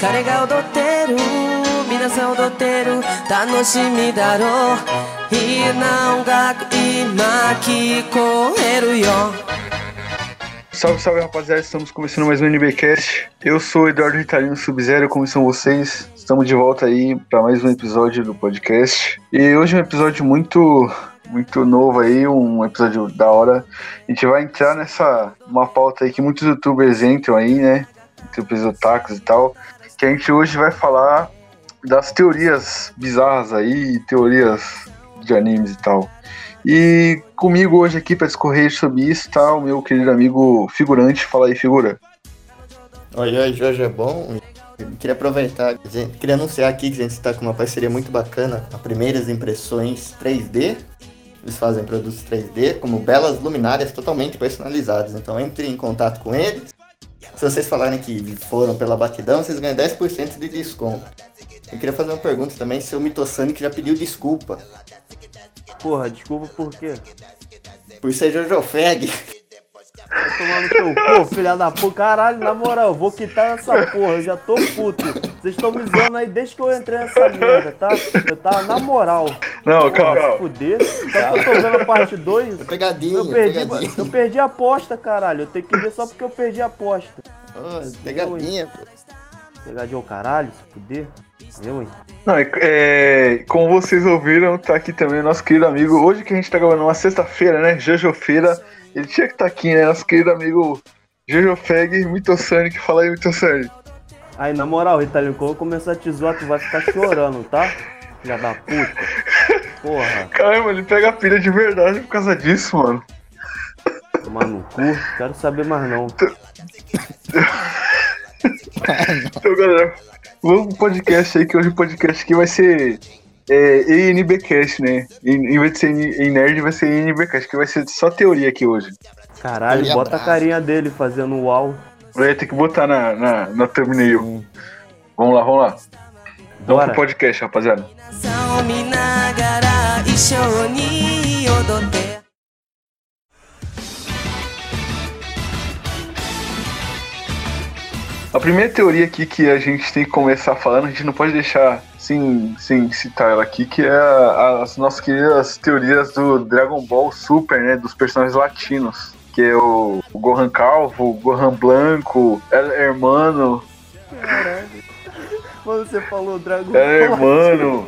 彼女踊ってる彼が踊ってる皆さん踊ってる楽しみだろういいな音楽今聞こえるよ Salve, salve rapaziada, estamos começando mais um NBcast. Eu sou o Eduardo Ritalino Sub-Zero, como estão vocês? Estamos de volta aí para mais um episódio do podcast. E hoje é um episódio muito muito novo aí, um episódio da hora. A gente vai entrar nessa uma pauta aí que muitos youtubers entram aí, né? Youtubers otakus e tal. Que a gente hoje vai falar das teorias bizarras aí, teorias de animes e tal. E comigo hoje aqui para discorrer sobre isso está o meu querido amigo figurante. Fala aí, figura. Oi, oi, Jorge, é bom? Queria aproveitar, queria anunciar aqui que a gente está com uma parceria muito bacana, a Primeiras Impressões 3D. Eles fazem produtos 3D como belas luminárias totalmente personalizadas. Então entre em contato com eles. Se vocês falarem que foram pela batidão, vocês ganham 10% de desconto. Eu queria fazer uma pergunta também se o Mitosonic já pediu desculpa. Porra, desculpa por quê? Por ser Jojo Fag. Vai tomar no teu cu, filha da puta. Caralho, na moral, eu vou quitar essa porra, eu já tô puto. Vocês estão me zoando aí desde que eu entrei nessa merda, tá? Eu tava na moral. Não, Porra, calma, se fuder. Só que eu tô vendo a parte 2. Pegadinha, Eu perdi, pegadinha. eu perdi a aposta, caralho. Eu tenho que ver só porque eu perdi a aposta. Oh, pegadinha, pô. Pegadinha o caralho, se fuder. Eu, hein? Não, é, é, como vocês ouviram, tá aqui também o nosso querido amigo. Hoje que a gente tá gravando uma sexta-feira, né? Jojo-feira. Ele tinha que estar aqui, né? Nosso querido amigo Jojo Feg, Mitosonic. Fala aí, Mitosonic. Aí, na moral, Ritalino, quando eu começar a te zoar, tu vai ficar chorando, tá? Filha da puta. Porra, Caramba, ele pega a pilha de verdade por causa disso, mano. tomar no cu. Quero saber mais não. Então, galera, vamos pro podcast aí, que hoje o podcast aqui vai ser é, ENBcast, né? Em, em vez de ser em nerd, vai ser ENBcast, que vai ser só teoria aqui hoje. Caralho, Teoria bota a brasa. carinha dele fazendo uau. Vai ter que botar na, na, na thumbnail. Vamos lá, vamos lá. Vamos pro podcast, rapaziada. A primeira teoria aqui que a gente tem que começar falando, a gente não pode deixar sem, sem citar ela aqui, que é a- as nossas queridas teorias do Dragon Ball Super, né? Dos personagens latinos. Que é o, o Gohan Calvo, o Gohan Blanco, El Hermano, Caralho. Quando você falou Dragon El Ball, Hermano.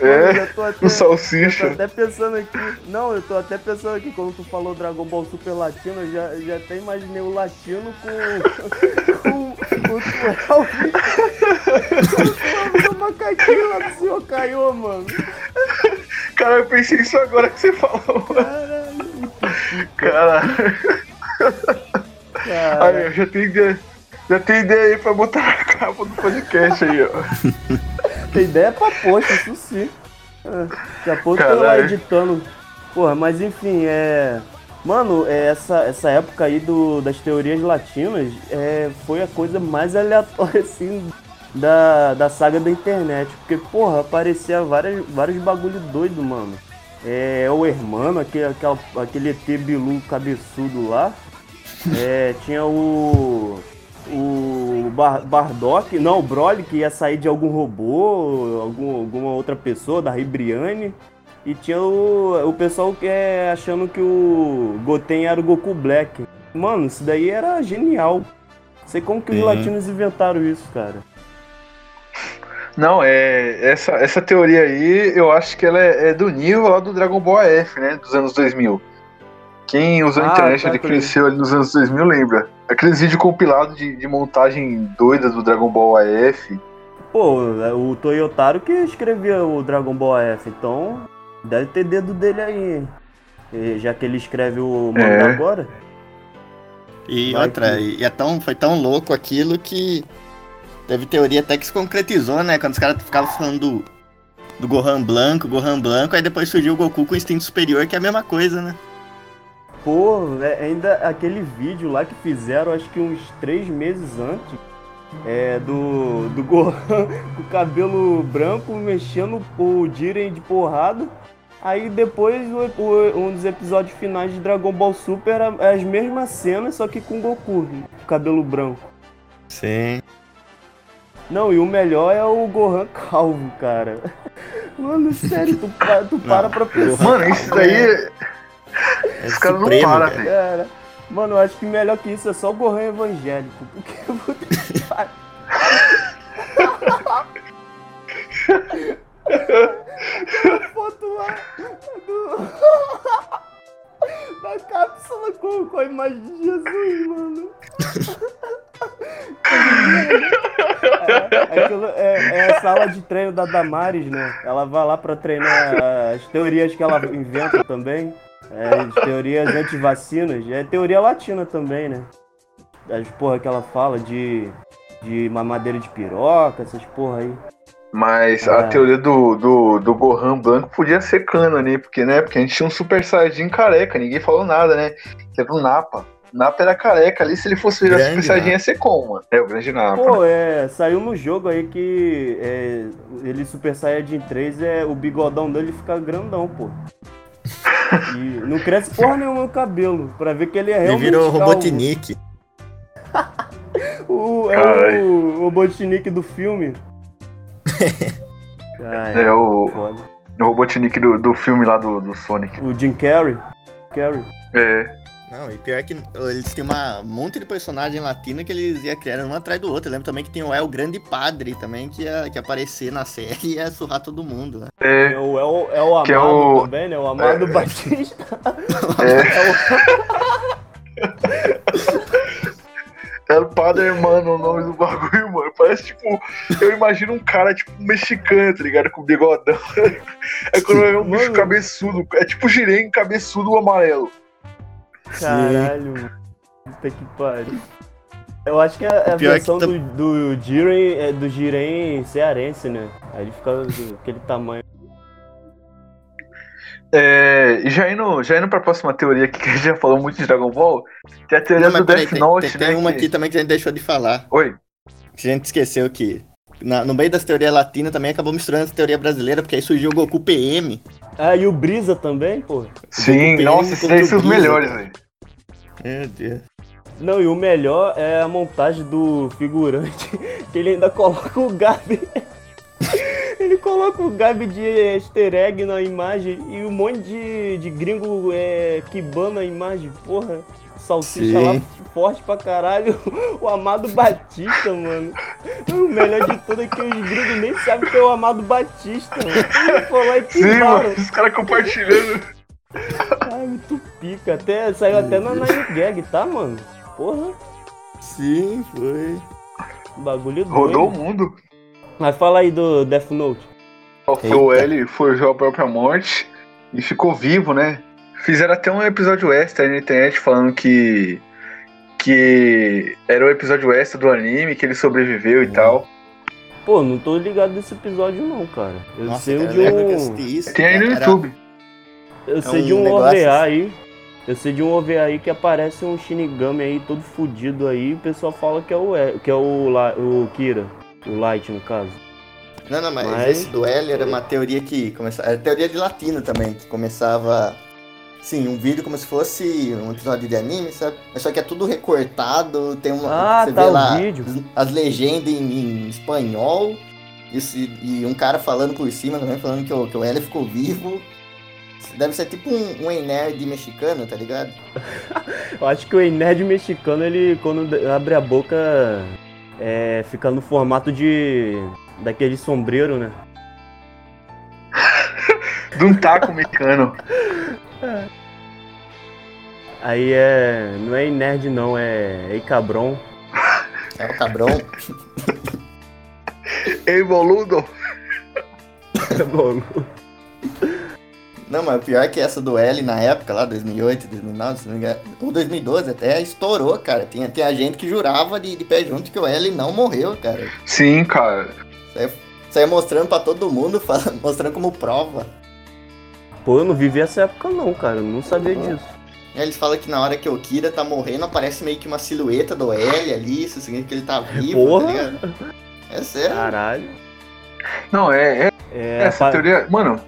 É, o eu tô Salsicha. até pensando aqui. Não, eu tô até pensando aqui, quando tu falou Dragon Ball Super Latino, eu já, já até imaginei o latino com. com, com o Twelve. Com o macaquinho lá do senhor Caiô, mano. Cara, eu pensei isso agora que você falou. Caralho. Cara, aí, eu já tenho ideia. Já tem ideia aí pra botar na capa do podcast aí, ó. Tem ideia pra post, isso sim. É, Daqui a pouco eu tô lá editando. Porra, mas enfim, é. Mano, é, essa, essa época aí do, das teorias latinas é, foi a coisa mais aleatória, assim, da, da saga da internet. Porque, porra, aparecia várias, vários bagulho doido, mano. É, o Hermano, aquele, aquela- aquele ET Bilu cabeçudo lá. É, tinha o. O Bar Bardock, não, o Broly que ia sair de algum robô, algum, alguma outra pessoa, da Ribriane. E tinha o, o pessoal que é achando que o Goten era o Goku Black. Mano, isso daí era genial. Não sei como que os latinos inventaram isso, cara. Não, é. Essa, essa teoria aí, eu acho que ela é, é do nível lá do Dragon Ball AF, né? Dos anos 2000. Quem usou a Ah, internet tá, tô cresceu ali nos anos 2000 lembra. Aqueles vídeos compilados de, de montagem doida do Dragon Ball AF. Pô, é o Toyotaro que escrevia o Dragon Ball F, então deve ter dedo dele aí. E Já que ele escreve o mangá É. agora. E Vai outra, que- e é tão, foi tão louco aquilo que teve teoria até que se concretizou, né? Quando os caras ficavam falando do, do Gohan Blanco, Gohan Blanco, aí depois surgiu o Goku com instinto superior, que é a mesma coisa, né? Pô, é, ainda aquele vídeo lá que fizeram, acho que uns três meses antes, é, do, do Gohan com o cabelo branco mexendo o Jiren de porrada. Aí depois o- o- um dos episódios finais de Dragon Ball Super era as mesmas cenas, só que com Goku, com cabelo branco. Sim. Não, e o melhor é o Gohan calvo, cara. Mano, sério, tu, tu para pra pensar. Mano, isso daí. É Os caras não supremo, cara. velho. Cara, mano, eu acho que melhor que isso é só o Gohan evangélico. Porque puta que pariu. Aquela foto lá do... da cápsula com, com a imagem de Jesus, mano. É, aquilo é, é a sala de treino da Damares, né? Ela vai lá pra treinar as teorias que ela inventa também. É, as teorias anti-vacinas. É teoria latina também, né? As porra que ela fala de, de mamadeira de piroca, essas porra aí. Mas Ah. a teoria do, do, do Gohan branco podia ser cana, né? Porque, né? Porque a gente tinha um Super Saiyajin careca, ninguém falou nada, né? Que era o Napa. Napa era careca ali, se ele fosse virar Super Saiyajin ia ser como, mano? É, o grande Napa. Pô, é, saiu no jogo aí que é, ele Super Saiyajin 3 é o bigodão dele fica grandão, pô. E não cresce porra nenhuma no cabelo, pra ver que ele é Ele realmente virou calvo. Robotnik. O, é o, o Robotnik do filme. Ai, É o, foda. o Robotnik do, do filme lá do, do Sonic. O Jim Carrey. Carrey. É. Não, e pior que eles têm uma um monte de personagem latino que eles iam criando um atrás do outro. Eu lembro também que tem o El Grande Padre também, que ia, que ia aparecer na série e ia surrar todo mundo, né? É É. o, é o, é o Amado Que é o- também, né? O Amado Batista. É. É o Padre Hermano o nome do bagulho, mano. Parece tipo. Eu imagino um cara, tipo, mexicano, tá ligado? Com bigodão. É quando vai ver um bicho Mano. cabeçudo. É tipo girém cabeçudo amarelo. Caralho. Puta que pariu. Eu acho que é a Pior que versão tá- do, do Jiren é do Jiren cearense, né? Aí ele fica do- aquele tamanho. É, e já indo, já indo pra próxima teoria aqui, que a gente já falou muito de Dragon Ball, tem a teoria Não, do peraí, Death tem, Note, tem, né? tem uma que- aqui também que a gente deixou de falar. Oi. Que a gente esqueceu que na- no meio das teorias latinas também acabou misturando essa teoria brasileira, porque aí surgiu o Goku PM. Ah, e o Brisa também, pô. Sim, nossa, esses são os melhores, velho. Meu Deus. Não, e o melhor é a montagem do figurante, que ele ainda coloca o Gabi. ele coloca o Gabi de easter egg na imagem e um monte de, de gringo é, quibando a imagem, porra. Salsicha Sim. lá forte pra caralho. O Amado Batista, mano. O melhor de tudo é que os gringos nem sabem que é o Amado Batista, mano. Ele lá e Sim, mano, os caras compartilhando. Ai, muito pica. Até, saiu até na Nine Gag, tá, mano? Porra, Sim, foi. bagulho doido. Rodou o mundo. Mas fala aí do Death Note. O L forjou a própria morte e ficou vivo, né? Fizeram até um episódio extra aí na internet falando que. que era o episódio extra do anime, que ele sobreviveu e tal. Pô, não tô ligado desse episódio não, cara. Eu Nossa, sei cara, de um. assisti isso. Tem aí no era- YouTube. Eu sei um de um negócio OVA assim. aí. Eu sei de um OVA aí que aparece um Shinigami aí todo fudido aí. E o pessoal fala que é o, que é o, La- o Kira. O Light, no caso. Não, não, mas, Mas- esse do L era uma teoria que começava. Era teoria de latino também, que começava. Sim, um vídeo como se fosse um episódio de anime, sabe? Mas só que é tudo recortado, tem uma. Ah, você tá, vê lá vídeo. as, as legendas em, em espanhol. E, se- e um cara falando por cima também, falando que o, que o L ficou vivo. Deve ser tipo um, um nerd mexicano, tá ligado? Eu acho que o nerd mexicano, ele quando abre a boca, é, fica no formato de. daquele sombreiro, né? De um taco mecano. Aí é. Não é nerd não, é. É cabron. É o cabrão. Ei, boludo! Não, mas o pior é que essa do L na época, lá, 2008, 2009, se não me engano, ou 2012 até, estourou, cara. Tinha, tinha gente que jurava de, de pé junto que o L não morreu, cara. Sim, cara. Saia mostrando pra todo mundo, fala- mostrando como prova. Pô, eu não vivi essa época não, cara. Eu não sabia disso. E aí eles falam que na hora que o Kira tá morrendo, aparece meio que uma silhueta do L ali, isso significa que ele tá vivo, Porra. tá ligado? É sério. Caralho. Não, é, é É, essa pa- teoria. Mano,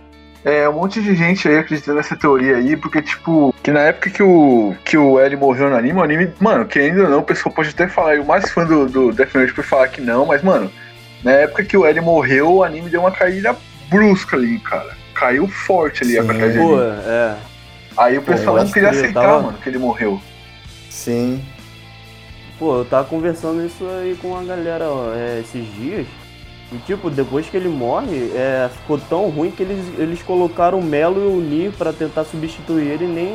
É, um monte de gente aí acreditando nessa teoria aí, porque, tipo, que na época que o, que o L morreu no anime, o anime, mano, que ainda não, o pessoal pode até falar, e o mais fã do, do Death Note por falar que não, mas, mano, na época que o L morreu, o anime deu uma caída brusca ali, cara. Caiu forte ali Sim. a Pô, dele. é. Aí o pessoal não queria que aceitar, tava- mano, que ele morreu. Sim. Pô, eu tava conversando isso aí com a galera ó, é, esses dias. E tipo, depois que ele morre, é, ficou tão ruim que eles, eles colocaram o Melo e o Nir pra tentar substituir ele e nem.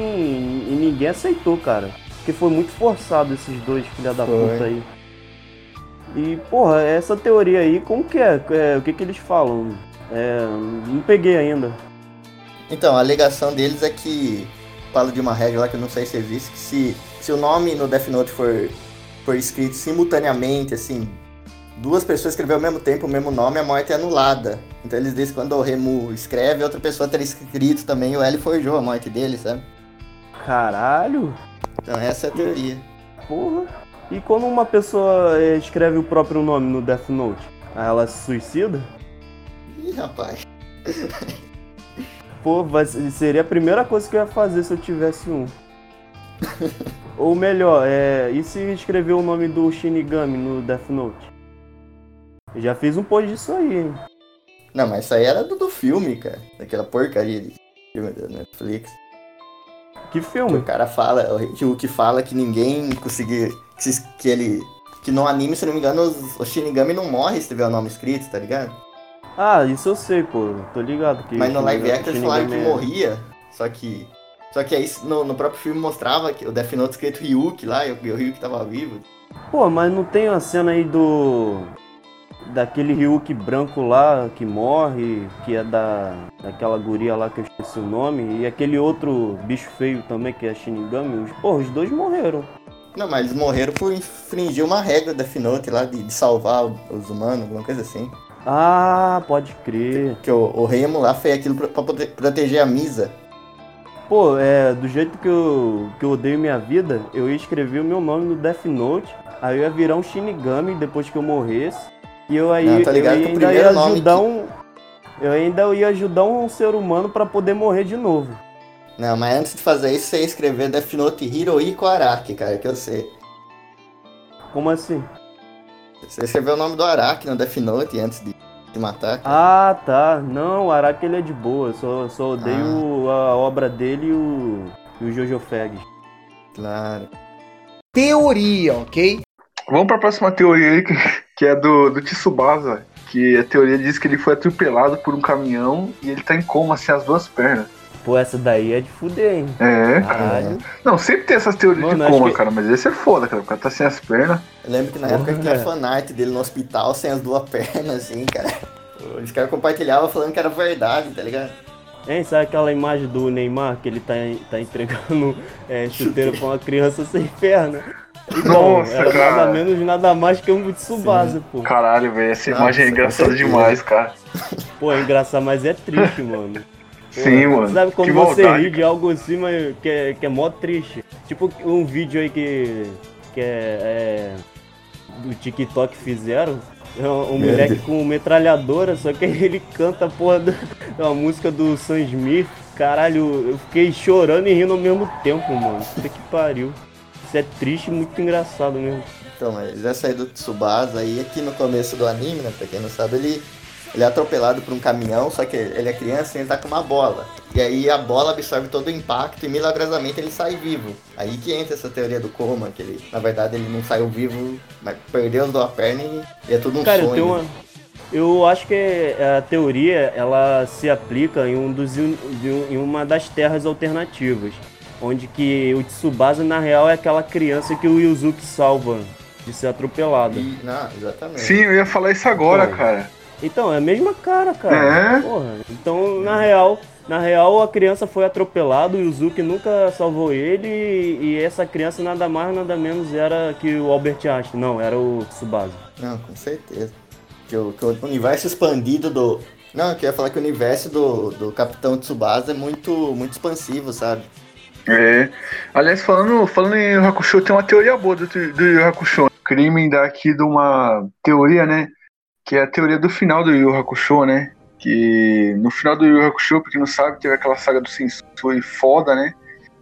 E ninguém aceitou, cara. Porque foi muito forçado esses dois filha da Foi. puta aí. E, porra, essa teoria aí, como que é? É, o que que eles falam? É, não peguei ainda. Então, a alegação deles é que fala de uma regra lá que eu não sei se existe, que se, se o nome no Death Note for, for escrito simultaneamente, assim, duas pessoas escrever ao mesmo tempo o mesmo nome, a morte é anulada. Então eles dizem que quando o Remo escreve, outra pessoa teria escrito também, o L forjou a morte dele, sabe? Caralho! Então essa é a teoria. Porra. E quando uma pessoa é, escreve o próprio nome no Death Note, aí ela se suicida? Ih, rapaz. Pô, seria a primeira coisa que eu ia fazer se eu tivesse um. Ou melhor, é, e se escrever o nome do Shinigami no Death Note? Eu já fiz um post disso aí, hein? Não, mas isso aí era do, do filme, cara. Daquela porcaria de filme da Netflix. Que Que filme? o cara fala, o que que fala que ninguém conseguir. Que, que ele. Que no anime, se não me engano, os, o Shinigami não morre se tiver o nome escrito, tá ligado? Ah, isso eu sei, pô. Tô ligado que. Mas no live action eles falaram que é- morria. Só que. Só que aí no, no próprio filme mostrava que o Death Note escrito Ryuki lá, e o, e o Ryuki tava vivo. Pô, mas não tem uma cena aí do. Daquele Ryuki branco lá que morre, que é da. daquela guria lá que eu esqueci o nome, e aquele outro bicho feio também que é Shinigami. Os, pô, os dois morreram. Não, mas eles morreram por infringir uma regra da Death Note lá de, de salvar os humanos, alguma coisa assim. Ah, pode crer. Que o, o Remo lá fez aquilo pra, pra poder proteger a Misa. Pô, é, do jeito que eu, que eu odeio minha vida, eu ia escrever o meu nome no Death Note, aí eu ia virar um Shinigami depois que eu morresse, e eu aí Não, tá ligado eu que o ainda primeiro ia nome ajudar que- um. Eu ainda ia ajudar um ser humano pra poder morrer de novo. Não, mas antes de fazer isso, você ia escrever Death Note Hirohiko Araki, cara, que eu sei. Como assim? Você escreveu o nome do Araki no Death Note antes de, de matar. cara. Ah, tá. Não, o Araki ele é de boa. Só, só odeio Ah. a obra dele e o, e o Jojo Fag. Claro. Teoria, ok? Vamos pra próxima teoria aí, que, que é do, do Tsubasa. Que a teoria diz que ele foi atropelado por um caminhão e ele tá em coma, sem as duas pernas. Pô, essa daí é de fuder, hein? É, cara. Não, sempre tem essas teorias Mano, de coma, que- cara, mas esse é foda, cara. O cara tá sem as pernas. Eu lembro que na Porra, época tinha cara. fanart dele no hospital sem as duas pernas, assim, cara. Os caras compartilhavam falando que era verdade, tá ligado? Hein, sabe aquela imagem do Neymar que ele tá, tá entregando é, chuteiro pra uma criança sem perna? Nossa, era cara. nada menos, nada mais que um Tsubasa, pô. Caralho, velho, essa Nossa, imagem é engraçada demais, cara. Pô, é engraçado, mas é triste, mano. Pô, Sim, mano. Sabe quando que você maldade. ri de algo assim, mas que é, que é mó triste? Tipo um vídeo aí que, que é, é do TikTok fizeram. É um, um Meu moleque Deus. com metralhadora, só que aí ele canta a porra da uma música do Sam Smith. Caralho, eu fiquei chorando e rindo ao mesmo tempo, mano. Puta que pariu. Isso é triste e muito engraçado mesmo. Então, mas essa aí do Tsubasa aí, aqui no começo do anime, né, pra quem não sabe, ele, ele é atropelado por um caminhão, só que ele é criança e ele tá com uma bola. E aí a bola absorve todo o impacto e milagrosamente ele sai vivo. Aí que entra essa teoria do coma, que ele, na verdade, ele não saiu vivo, mas perdeu as duas pernas e, e é tudo um Cara, eu sonho. tenho uma. Eu acho que a teoria ela se aplica em, um dos, em uma das terras alternativas, onde que o Tsubasa na real é aquela criança que o Yuzuki salva de ser atropelado. E- não, exatamente. Sim, eu ia falar isso agora, Pô. cara. Então, é a mesma cara, cara. É? Porra. Então, na real, na real a criança foi atropelada, o Yuzuki nunca salvou ele e, e essa criança nada mais nada menos era que o Albert Einstein, não, era o Tsubasa. Não, com certeza. Que o, que o universo expandido do. Não, eu queria falar que o universo do, do Capitão Tsubasa é muito, muito expansivo, sabe? É. Aliás, falando, falando em Yu Hakusho, tem uma teoria boa do, do Yu Hakusho. Queria emendar aqui de uma teoria, né? Que é a teoria do final do Yu Hakusho, né? Que no final do Yu Hakusho, não sabe, teve aquela saga do Sensui foda, né?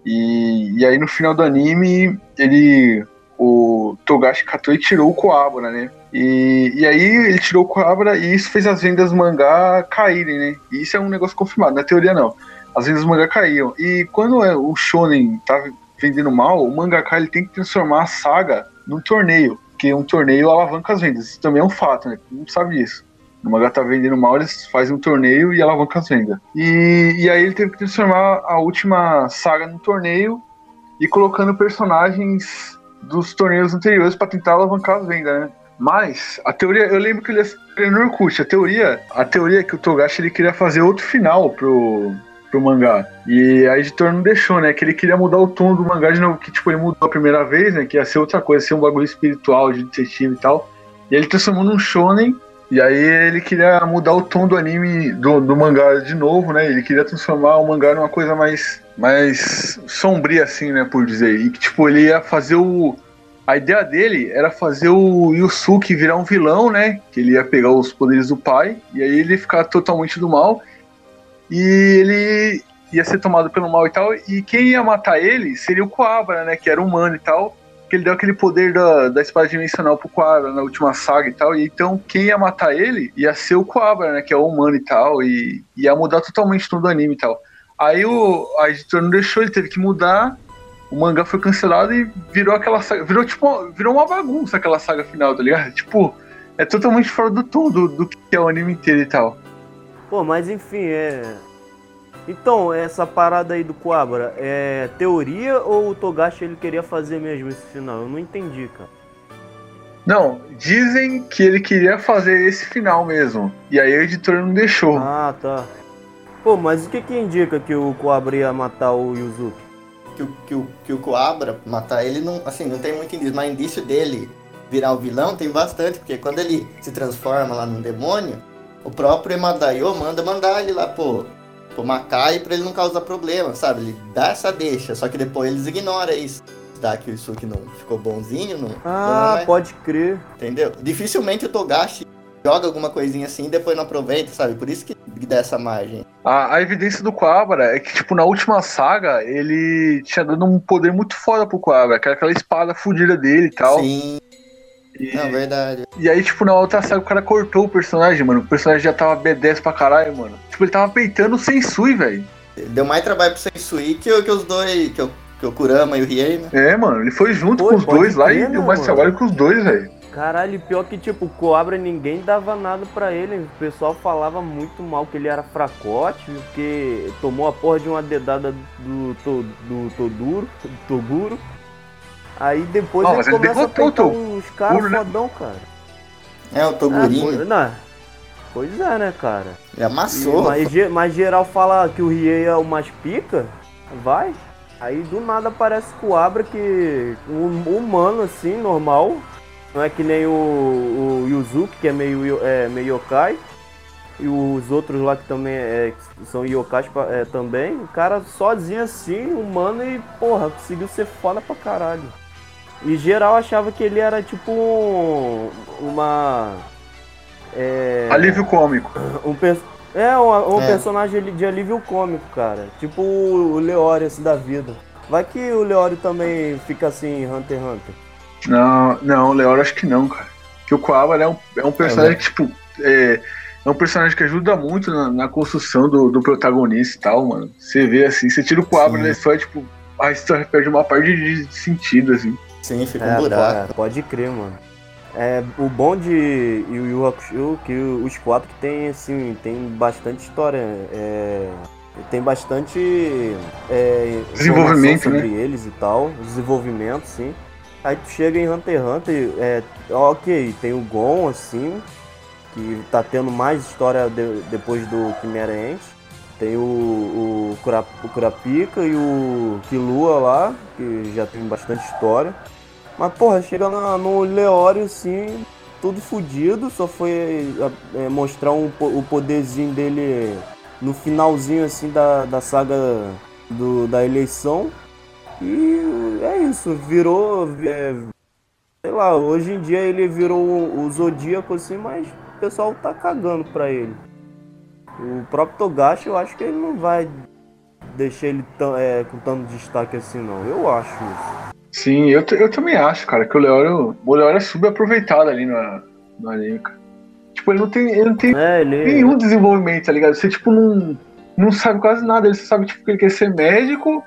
E, e aí no final do anime, ele. O Togashi Katoi tirou o Coabra, né? E, e aí ele tirou o Coabra e isso fez as vendas mangá caírem, né? E isso é um negócio confirmado, na teoria não. As vendas do mangá caíam. E quando é, o Shonen tá vendendo mal, o mangaka ele tem que transformar a saga num torneio. Porque um torneio alavanca as vendas. Isso também é um fato, né? Não sabe disso. O mangá tá vendendo mal, eles fazem um torneio e alavancam as vendas. E, e aí ele teve que transformar a última saga num torneio e colocando personagens dos torneios anteriores para tentar alavancar as vendas, né? Mas a teoria, eu lembro que ele ia no Orkut, a teoria, a teoria é que o Togashi ele queria fazer outro final pro, pro mangá. E a editora não deixou, né? Que ele queria mudar o tom do mangá de novo, que tipo, ele mudou a primeira vez, né? Que ia ser outra coisa, ser um bagulho espiritual de detetive e tal. E ele transformou num shonen e aí ele queria mudar o tom do anime, do, do mangá de novo, né? Ele queria transformar o mangá numa coisa mais, mais sombria, assim, né? Por dizer. E que, tipo, ele ia fazer o. A ideia dele era fazer o Yusuke virar um vilão, né? Que ele ia pegar os poderes do pai. E aí ele ficar totalmente do mal. E ele ia ser tomado pelo mal e tal. E quem ia matar ele seria o Coabra, né? Que era humano e tal que ele deu aquele poder da, da espada dimensional pro Quabra na última saga e tal. E então quem ia matar ele ia ser o Quabra, né? Que é o humano e tal. E ia mudar totalmente todo o anime e tal. Aí o, a editora não deixou, ele teve que mudar. O mangá foi cancelado e virou aquela saga. Virou tipo. Virou uma bagunça aquela saga final, tá ligado? Tipo, é totalmente fora do tom do, do que é o anime inteiro e tal. Pô, mas enfim, é. Então, essa parada aí do Coabra, é teoria ou o Togashi ele queria fazer mesmo esse final? Eu não entendi, cara. Não, dizem que ele queria fazer esse final mesmo. E aí a editora não deixou. Ah, tá. Pô, mas o que que indica que o Coabra ia matar o Yuzuki? Que o, que o, que o Coabra matar ele, não, assim, não tem muito indício. Mas indício dele virar o vilão tem bastante. Porque quando ele se transforma lá num demônio, o próprio Emadaio manda mandar ele lá, pô, pro Makai pra ele não causar problema, sabe? Ele dá essa deixa, só que depois eles ignoram isso. Dá que o Isuki não ficou bonzinho, não. Ah, não é, pode crer. Entendeu? Dificilmente o Togashi joga alguma coisinha assim e depois não aproveita, sabe? Por isso que dá essa margem. A, a evidência do Quabra é que, tipo, na última saga, ele tinha dado um poder muito foda pro Quabra, que era aquela espada fodida dele e tal. Sim. E, Não, verdade. e aí, tipo, na outra saga o cara cortou o personagem, mano. O personagem já tava B10 pra caralho, mano. Tipo, ele tava peitando o Sensui, velho. Deu mais trabalho pro Sensui que, que os dois, que o, que o Kurama e o Riei, né? É, mano, ele foi junto Pô, com os dois lá crer, e deu né, mais mano? trabalho com os dois, velho. Caralho, pior que tipo, o Coabra ninguém dava nada pra ele. O pessoal falava muito mal que ele era fracote, porque tomou a porra de uma dedada do, to, do Toduro, do Toguro. Aí depois Não, ele começa a o peitar uns caras né? fodão, cara. É, o Ah, Togurinho. pois, não, pois é, né, cara? Ele amassou. E- mas, mas geral fala que o Riei é o mais pica, vai. Aí do nada aparece Coabra que um humano assim, normal. Não é que nem o, o Yuzuki, que é meio, é, meio yokai. E os outros lá que também é, que são yokais é, também. O cara sozinho assim, humano e porra, conseguiu ser foda pra caralho. E geral achava que ele era tipo um, uma. É, Alívio cômico. um, é, um, um É. personagem de alívio cômico, cara. Tipo o Leório assim, da vida. Vai que o Leório também fica assim Hunter x Hunter. Não, não, o Leora acho que não, cara. Que o Coabra é um, é um personagem que, tipo, é, é um personagem que ajuda muito na, na construção do, do protagonista e tal, mano. Você vê assim, você tira o Coabra Sim. da história, tipo, a história perde uma parte de, de sentido, assim. Sim, fica É, um buraco. pode, pode crer, mano. É, o bom de Yu Yu Hakusho que os quatro que tem assim, tem bastante história, é, tem bastante é, Desenvolvimento, informação né? sobre eles e tal, desenvolvimento, sim. Aí tu chega em Hunter x Hunter, é, ok, tem o Gon, assim, que tá tendo mais história de- depois do Chimera Ant. Tem o, o, Kura- o Kurapika e o Killua lá, que já tem bastante história. Mas, porra, chega na- no Leório, assim, tudo fudido. Só foi é, mostrar um o poderzinho dele no finalzinho, assim, da, da saga do, da eleição. E é isso, virou. é, sei lá, hoje em dia ele virou o, o Zodíaco, assim, mas o pessoal tá cagando pra ele. O próprio Togashi, eu acho que ele não vai deixar ele tão, é, com tanto destaque assim, não. Eu acho isso. Sim, eu, eu também acho, cara, que o Leório, o Leório é subaproveitado ali no, no anime, cara. Tipo, ele não tem, ele não tem é, ele... nenhum desenvolvimento, tá ligado? Você, tipo, não, não sabe quase nada. Ele só sabe, tipo, que ele quer ser médico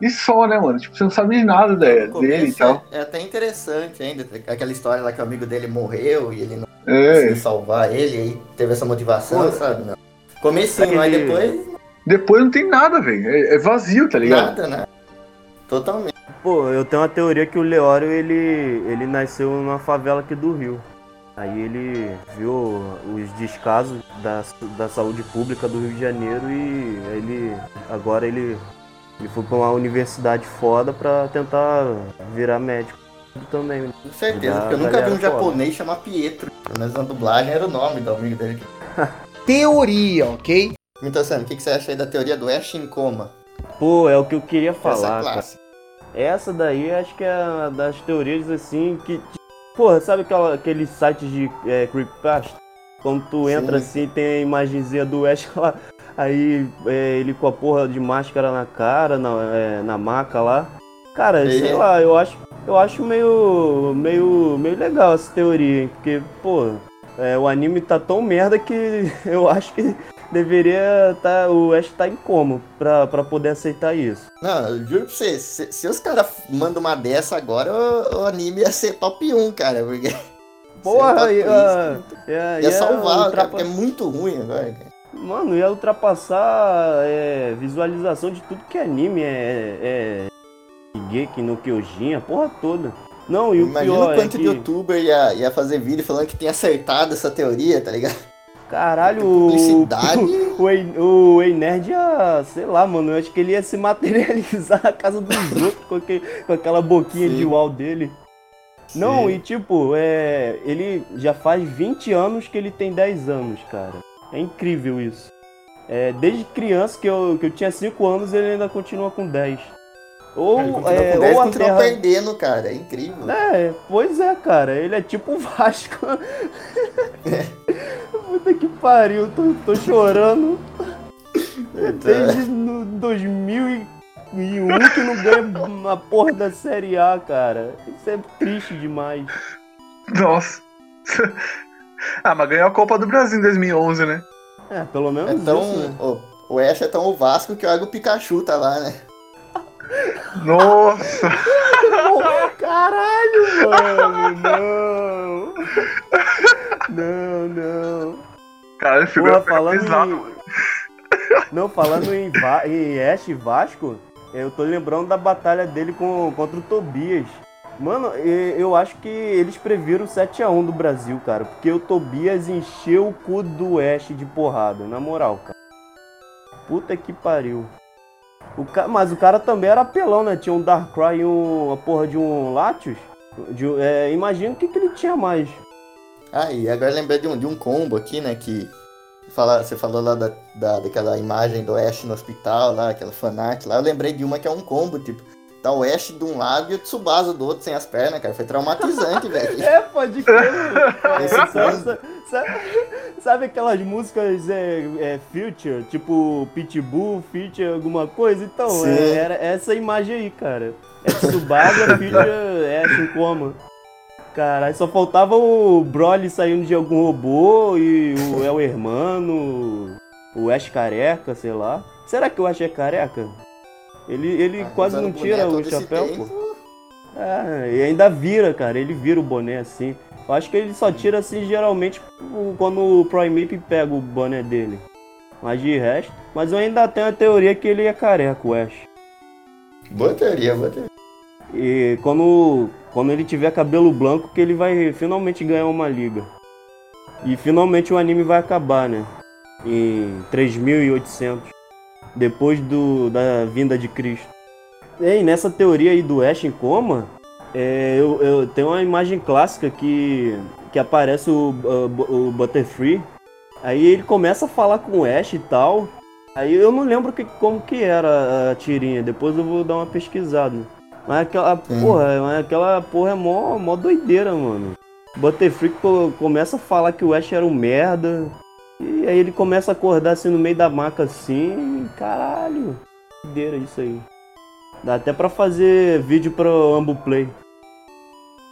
e só, né, mano? Tipo, você não sabe de nada dele, dele e tal. É, é, até interessante ainda, aquela história lá que o amigo dele morreu e ele não é. conseguiu salvar ele, aí teve essa motivação, Pô, sabe? Não. Comecinho, aí depois... Depois não tem nada, velho. É, é, vazio, tá ligado? Nada, né? Totalmente. Pô, eu tenho uma teoria que o Leório, ele, ele nasceu numa favela aqui do Rio. Aí ele viu os descasos da, da saúde pública do Rio de Janeiro e ele agora ele, ele foi para uma universidade foda para tentar virar médico também. Com certeza, porque eu nunca vi um foda. japonês chamar Pietro. Pelo menos na dublagem era o nome do amigo dele. Teoria, ok? Então, Sam, o que, que você acha aí da teoria do Ash em coma? Pô, é o que eu queria falar. Essa, cara. Essa daí acho que é das teorias assim que Porra, sabe aquela, aqueles sites de é, creepypasta? Quando tu entra Sim. assim, tem a imagenzinha do Ash lá, aí é, ele com a porra de máscara na cara, na, é, na maca lá. Cara, e... sei lá, eu acho, eu acho meio, meio, meio legal essa teoria, hein? Porque, pô, é, o anime tá tão merda que eu acho que deveria tá, o Ash tá em como pra, pra poder aceitar isso. Não, eu juro pra você, se, se os caras mandam uma dessa agora, o, o, anime ia ser top 1, cara, porque. Porra, ia, ia, ia, ia salvar, cara, porque é muito ruim agora, cara. Mano, ia ultrapassar é, visualização de tudo que é anime, é, é Geek no Kyojin, a porra toda. Não, e o Imagina pior o quanto é que... de youtuber ia, ia fazer vídeo falando que tem acertado essa teoria, tá ligado? Caralho, o, o, o Ei Nerd ia, sei lá, mano, eu acho que ele ia se materializar na casa dos outros com, aquele, com aquela boquinha Sim. de uau dele. Sim. Não, e tipo, é, ele já faz 20 anos que ele tem 10 anos, cara. É incrível isso. É, desde criança, que eu, que eu tinha 5 anos, ele ainda continua com 10. Ou, é, ou a terra... perdendo, cara. É incrível. É, pois é, cara. Ele é tipo o Vasco. É. Puta que pariu, tô, tô chorando. Desde no 2001 que não ganha uma porra da Série A, cara. Isso é triste demais. Nossa. ah, mas ganhou a Copa do Brasil em 2011, né? É, pelo menos é tão, isso, né? o, o Ash é tão o Vasco que o Pikachu tá lá, né? Nossa! Caralho, mano! Não! Não, não! Caralho, Porra, falando em... Não, falando em, Va... em Ash Vasco, eu tô lembrando da batalha dele com... contra o Tobias. Mano, eu acho que eles previram 7x1 do Brasil, cara. Porque o Tobias encheu o cu do Ash de porrada, na moral, cara. Puta que pariu. O ca... Mas o cara também era apelão, né? Tinha um Darkrai e um... a porra de um Latios. De... É, imagina o que, que ele tinha mais. Ah, e agora lembrei de um, de um combo aqui, né? Que fala, você falou lá da, da, daquela imagem do Ash no hospital, lá, aquela fanart lá. Eu lembrei de uma que é um combo, tipo, tá o Ash de um lado e o Tsubasa do outro sem as pernas, cara. Foi traumatizante, velho. É, pode crer. sabe, sabe, aquelas músicas é, é, Future, tipo Pitbull, Future, alguma coisa? Então, é, era essa imagem aí, cara. É Tsubasa, Future, Ash em coma. Caralho, só faltava o Broly saindo de algum robô e o El Hermano, o Ash careca, sei lá. Será que o Ash é careca? Ele, ele ah, quase não tira o chapéu, pô. É, e ainda vira, cara. Ele vira o boné assim. Eu acho que ele só tira assim geralmente quando o Primip pega o boné dele. Mas de resto. Mas eu ainda tenho a teoria que ele é careca, o Ash. Boa teoria, boa teoria. E quando, quando ele tiver cabelo branco, que ele vai finalmente ganhar uma liga. E finalmente o anime vai acabar, né? Em 3800 depois do, da vinda de Cristo. E nessa teoria aí do Ash em coma, é, eu, eu tenho uma imagem clássica que, que aparece o, o, Butterfree. Aí ele começa a falar com o Ash e tal. Aí eu não lembro que, como que era a tirinha, depois eu vou dar uma pesquisada. Mas aquela hum. porra, mas aquela porra é mó, mó doideira, mano. Butterfree começa a falar que o Ash era um merda, E aí ele começa a acordar assim no meio da maca assim, caralho. Doideira isso aí. Dá até pra fazer vídeo pro Ambuplay.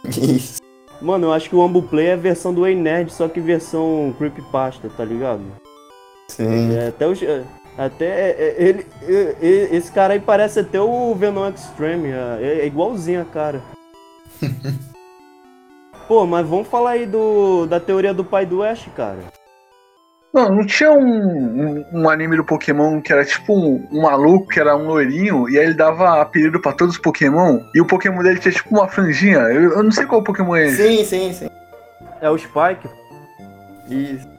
Isso. Mano, eu acho que o Ambuplay é a versão do Ei Nerd, só que versão creepypasta, tá ligado? Sim. É, até os, é, até é, é, ele, é, é, esse cara aí parece até o Venom Extreme, é, é igualzinho a cara. Pô, mas vamos falar aí do, da teoria do pai do Ash, cara. Não, não tinha um, um, um anime do Pokémon que era tipo um, um maluco, que era um loirinho, e aí ele dava apelido pra todos os Pokémon, e o Pokémon dele tinha tipo uma franjinha. Eu, eu não sei qual Pokémon é esse. Sim, sim, sim. É o Spike. Isso.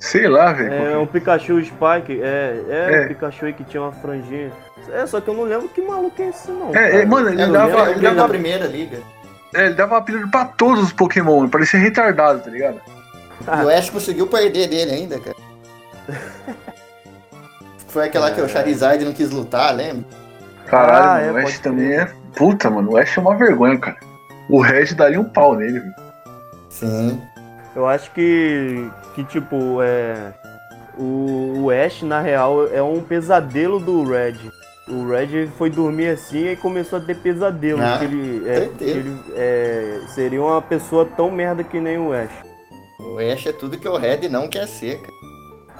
Sei lá, velho. É um Pikachu Spike. É, é, É. o Pikachu aí que tinha uma franjinha. É, só que eu não lembro que maluco é esse, não. É, é, mano, ele É, dava, lembro, ele dava, primeira liga. é, ele dava apelido pra todos os Pokémon, ele parecia retardado, tá ligado? E o Ash conseguiu perder dele ainda, cara. Foi aquela que o Charizard não quis lutar, lembra? Caralho, Ah, mano, é, o Ash também é. Puta, mano, o Ash é uma vergonha, cara. O Red daria um pau nele, velho. Sim. Eu acho que, que tipo, é. O, o Ash, na real, é um pesadelo do Red. O Red foi dormir assim e começou a ter pesadelo. Ah, que ele, é, certeza. que ele é, seria uma pessoa tão merda que nem o Ash. O Ash é tudo que o Red não quer ser, cara.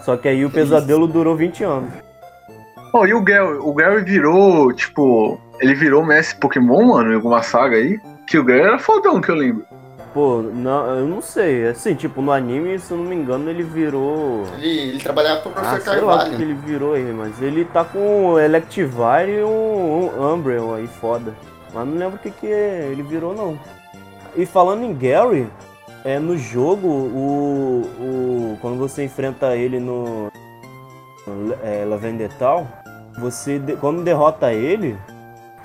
Só que aí o pesadelo durou 20 anos. Oh, e o Gary? O Gary virou, tipo. Ele virou mestre Pokémon, mano, em alguma saga aí? Que o Gary era fodão, que eu lembro. Pô, não, eu não sei. Assim, tipo, no anime, se eu não me engano, ele virou. Ele, ele trabalhava pro Ah, professor sei lá que Carvalho. ele virou aí, mas ele tá com um Electivire e um, um Umbreon aí, foda. Mas não lembro o que que ele virou, não. E falando em Gary, é, no jogo, o, o, quando você enfrenta ele no, é, Lavendetal, você, quando derrota ele,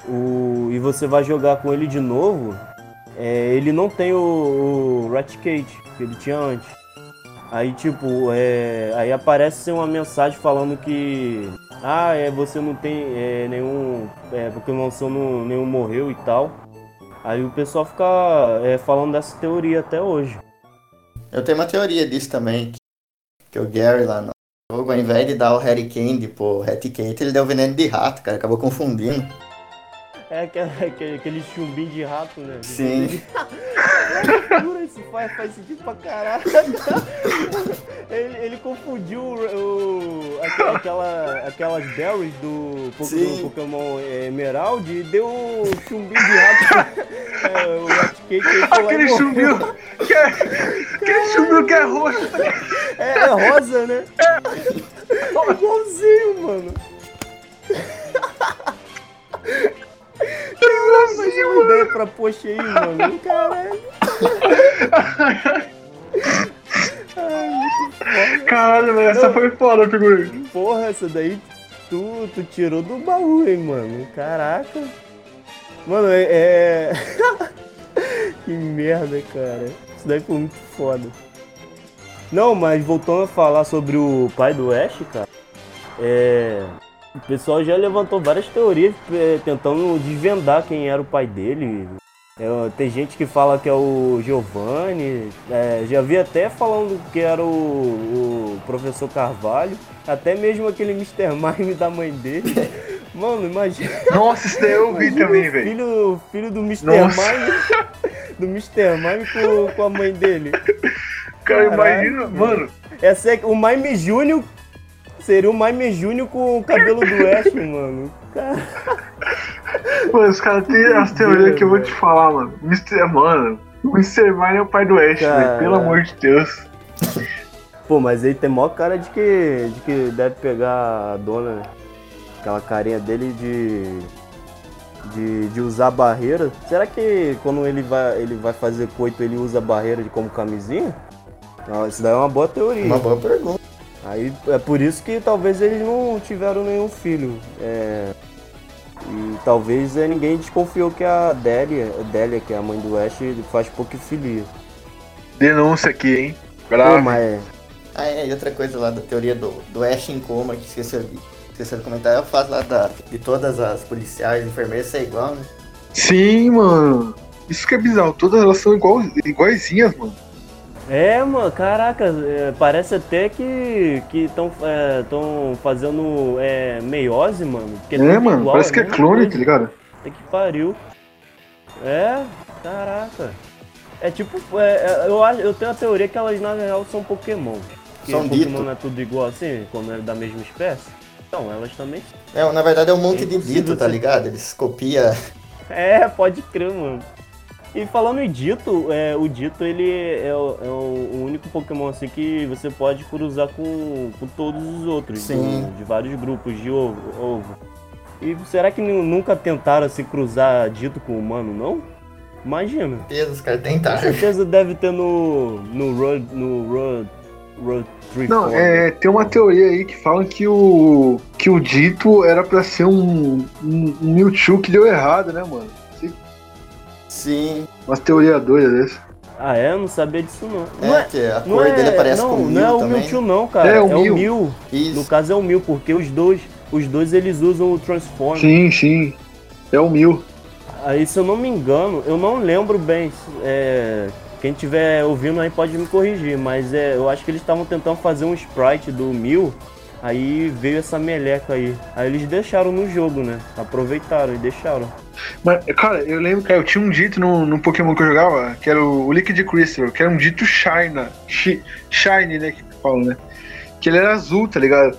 o, e você vai jogar com ele de novo, é, ele não tem o, o que ele tinha antes. Aí tipo, é, aí aparece uma mensagem falando que ah, é, você não tem é, nenhum é, Pokémon seu não, nenhum morreu e tal. Aí o pessoal fica é, falando dessa teoria até hoje. Eu tenho uma teoria disso também. Que, que o Gary lá no jogo, ao invés de dar o Harry Candy pro Raticate, ele deu veneno de rato, cara. Acabou confundindo. É aquele, aquele, chumbinho de rato, né? Sim. Jura, isso faz, faz sentido pra caralho. Ele, ele confundiu o, o- aquela, aquela- aquelas berries do, do Pokémon é, Emerald e deu o chumbinho de rato. é, o Rat Cake ele foi lá e Aquele chumbinho. Que é, aquele chumbinho que é roxo. É, é rosa, né? É igualzinho, mano. Uma ideia pra poxa aí, mano. Caralho. Ai, muito foda. Caralho, velho, essa foi foda, figura. Porra, essa daí tu, tu tirou do baú, hein, mano. Caraca. Mano, é. é- que merda, cara. Isso daí foi muito foda. Não, mas voltando a falar sobre o pai do Ash, cara. É. O pessoal já levantou várias teorias é, tentando desvendar quem era o pai dele. É, tem gente que fala que é o Giovanni. é, já vi até falando que era o, o professor Carvalho. Até mesmo aquele Mr. Mime da mãe dele. Mano, imagina. Nossa, isso daí eu vi também, velho. Filho, filho do Mr. Nossa. Mime. Do Mr. Mime com, com a mãe dele. Cara, Caralho, imagina, mano. Essa é o Mime Júnior. Seria o Mime Júnior com o cabelo do Ash, mano. Cara, Mano, os caras têm as teorias que eu vou te falar, mano. Mr. Mano, o Mr. Mine é o pai do Ash, velho. Caralho. Pelo amor de Deus. Pô, mas ele tem maior cara de que, de que deve pegar a dona, né? aquela carinha dele de, de, de usar barreira. Será que quando ele vai, ele vai fazer coito ele usa barreira de como camisinha? Não, isso daí é uma boa teoria. Uma boa pergunta. Aí é por isso que talvez eles não tiveram nenhum filho. É, e talvez é, ninguém desconfiou que a Délia, a Délia, que é a mãe do Ash, faz pouquifilia. Denúncia aqui, hein? Pô, Grave. mas Ah, é, e outra coisa lá da teoria do, do Ash em coma, que esqueceu de, esqueceu de comentar, é o fato lá da, de todas as policiais, enfermeiras ser igual, né? Sim, mano. Isso que é bizarro. Todas elas são igual, iguaizinhas, mano. É, mano, caraca, é, parece até que estão é, tão fazendo é, meiose, mano. porque É, tudo mano, igual, parece que é clone, coisa. tá ligado? Puta que pariu. É, caraca. É tipo, é, é, eu, acho, eu tenho a teoria que elas na real são Pokémon. Que São Pokémon dito. não é tudo igual assim, quando é da mesma espécie. Então, elas também É, na verdade é um monte É de dito, tá ligado? Eles copiam. É, pode crer, mano. E falando em Dito, é, o Dito ele é, o, é o- o único Pokémon assim que você pode cruzar com, com todos os outros. Sim. do- de vários grupos de ovo, ovo. E será que nu- nunca tentaram assim cruzar Dito com humano, não? Imagina. certeza, os caras Com tentaram. certeza deve ter no. no Road. no Road. Road Trip. Não, é, tem uma teoria aí que fala que o que o Dito era pra ser um, um, um Mewtwo que deu errado, né, mano? Sim, Umas teorias doidas dessas. Ah, é? Eu não sabia disso não. é, não é, que a não cor é, dele parece não, com o não é o. Mewtwo não, cara. É, É, o o Mew. Mew. Isso. No caso é o Mil, porque os dois, os dois eles usam o Transform. Sim, sim. É o Mil. Aí se eu não me engano, eu não lembro bem. é, quem tiver ouvindo aí pode me corrigir, mas é, eu acho que eles estavam tentando fazer um sprite do Mil. Aí veio essa meleca aí. Aí eles deixaram no jogo, né? Aproveitaram e deixaram. Mas, cara, eu lembro, cara, eu tinha um dito no, no Pokémon que eu jogava, que era o, o Liquid Crystal, que era um dito Shine, Shi- Shine, né, que falam, né? Que ele era azul, tá ligado?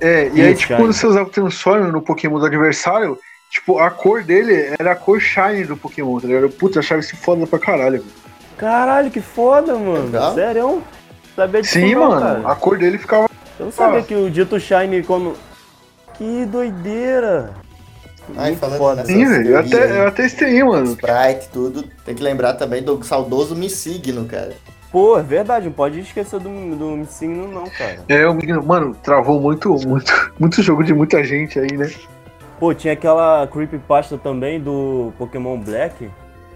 É, e aí, tipo, Shine. quando você usava o Transform no Pokémon do adversário, tipo, a cor dele era a cor Shine do Pokémon, tá ligado? Puta, eu achava isso foda pra caralho. Caralho, que foda, mano. Legal. Sério? Sabia disso Sim, não, mano, cara. a cor dele ficava. Eu não sabia Ah. que o Dito Shine quando. Que doideira! Ai, Muito falando foda. Sim. Eu até, aí. eu até estranhei, mano. Sprite, tudo. Tem que lembrar também do saudoso Missigno, cara. Pô, é verdade, não pode esquecer do, do signo não, cara. É, o menino, mano, travou muito, muito, muito jogo de muita gente aí, né? Pô, tinha aquela creepypasta também do Pokémon Black.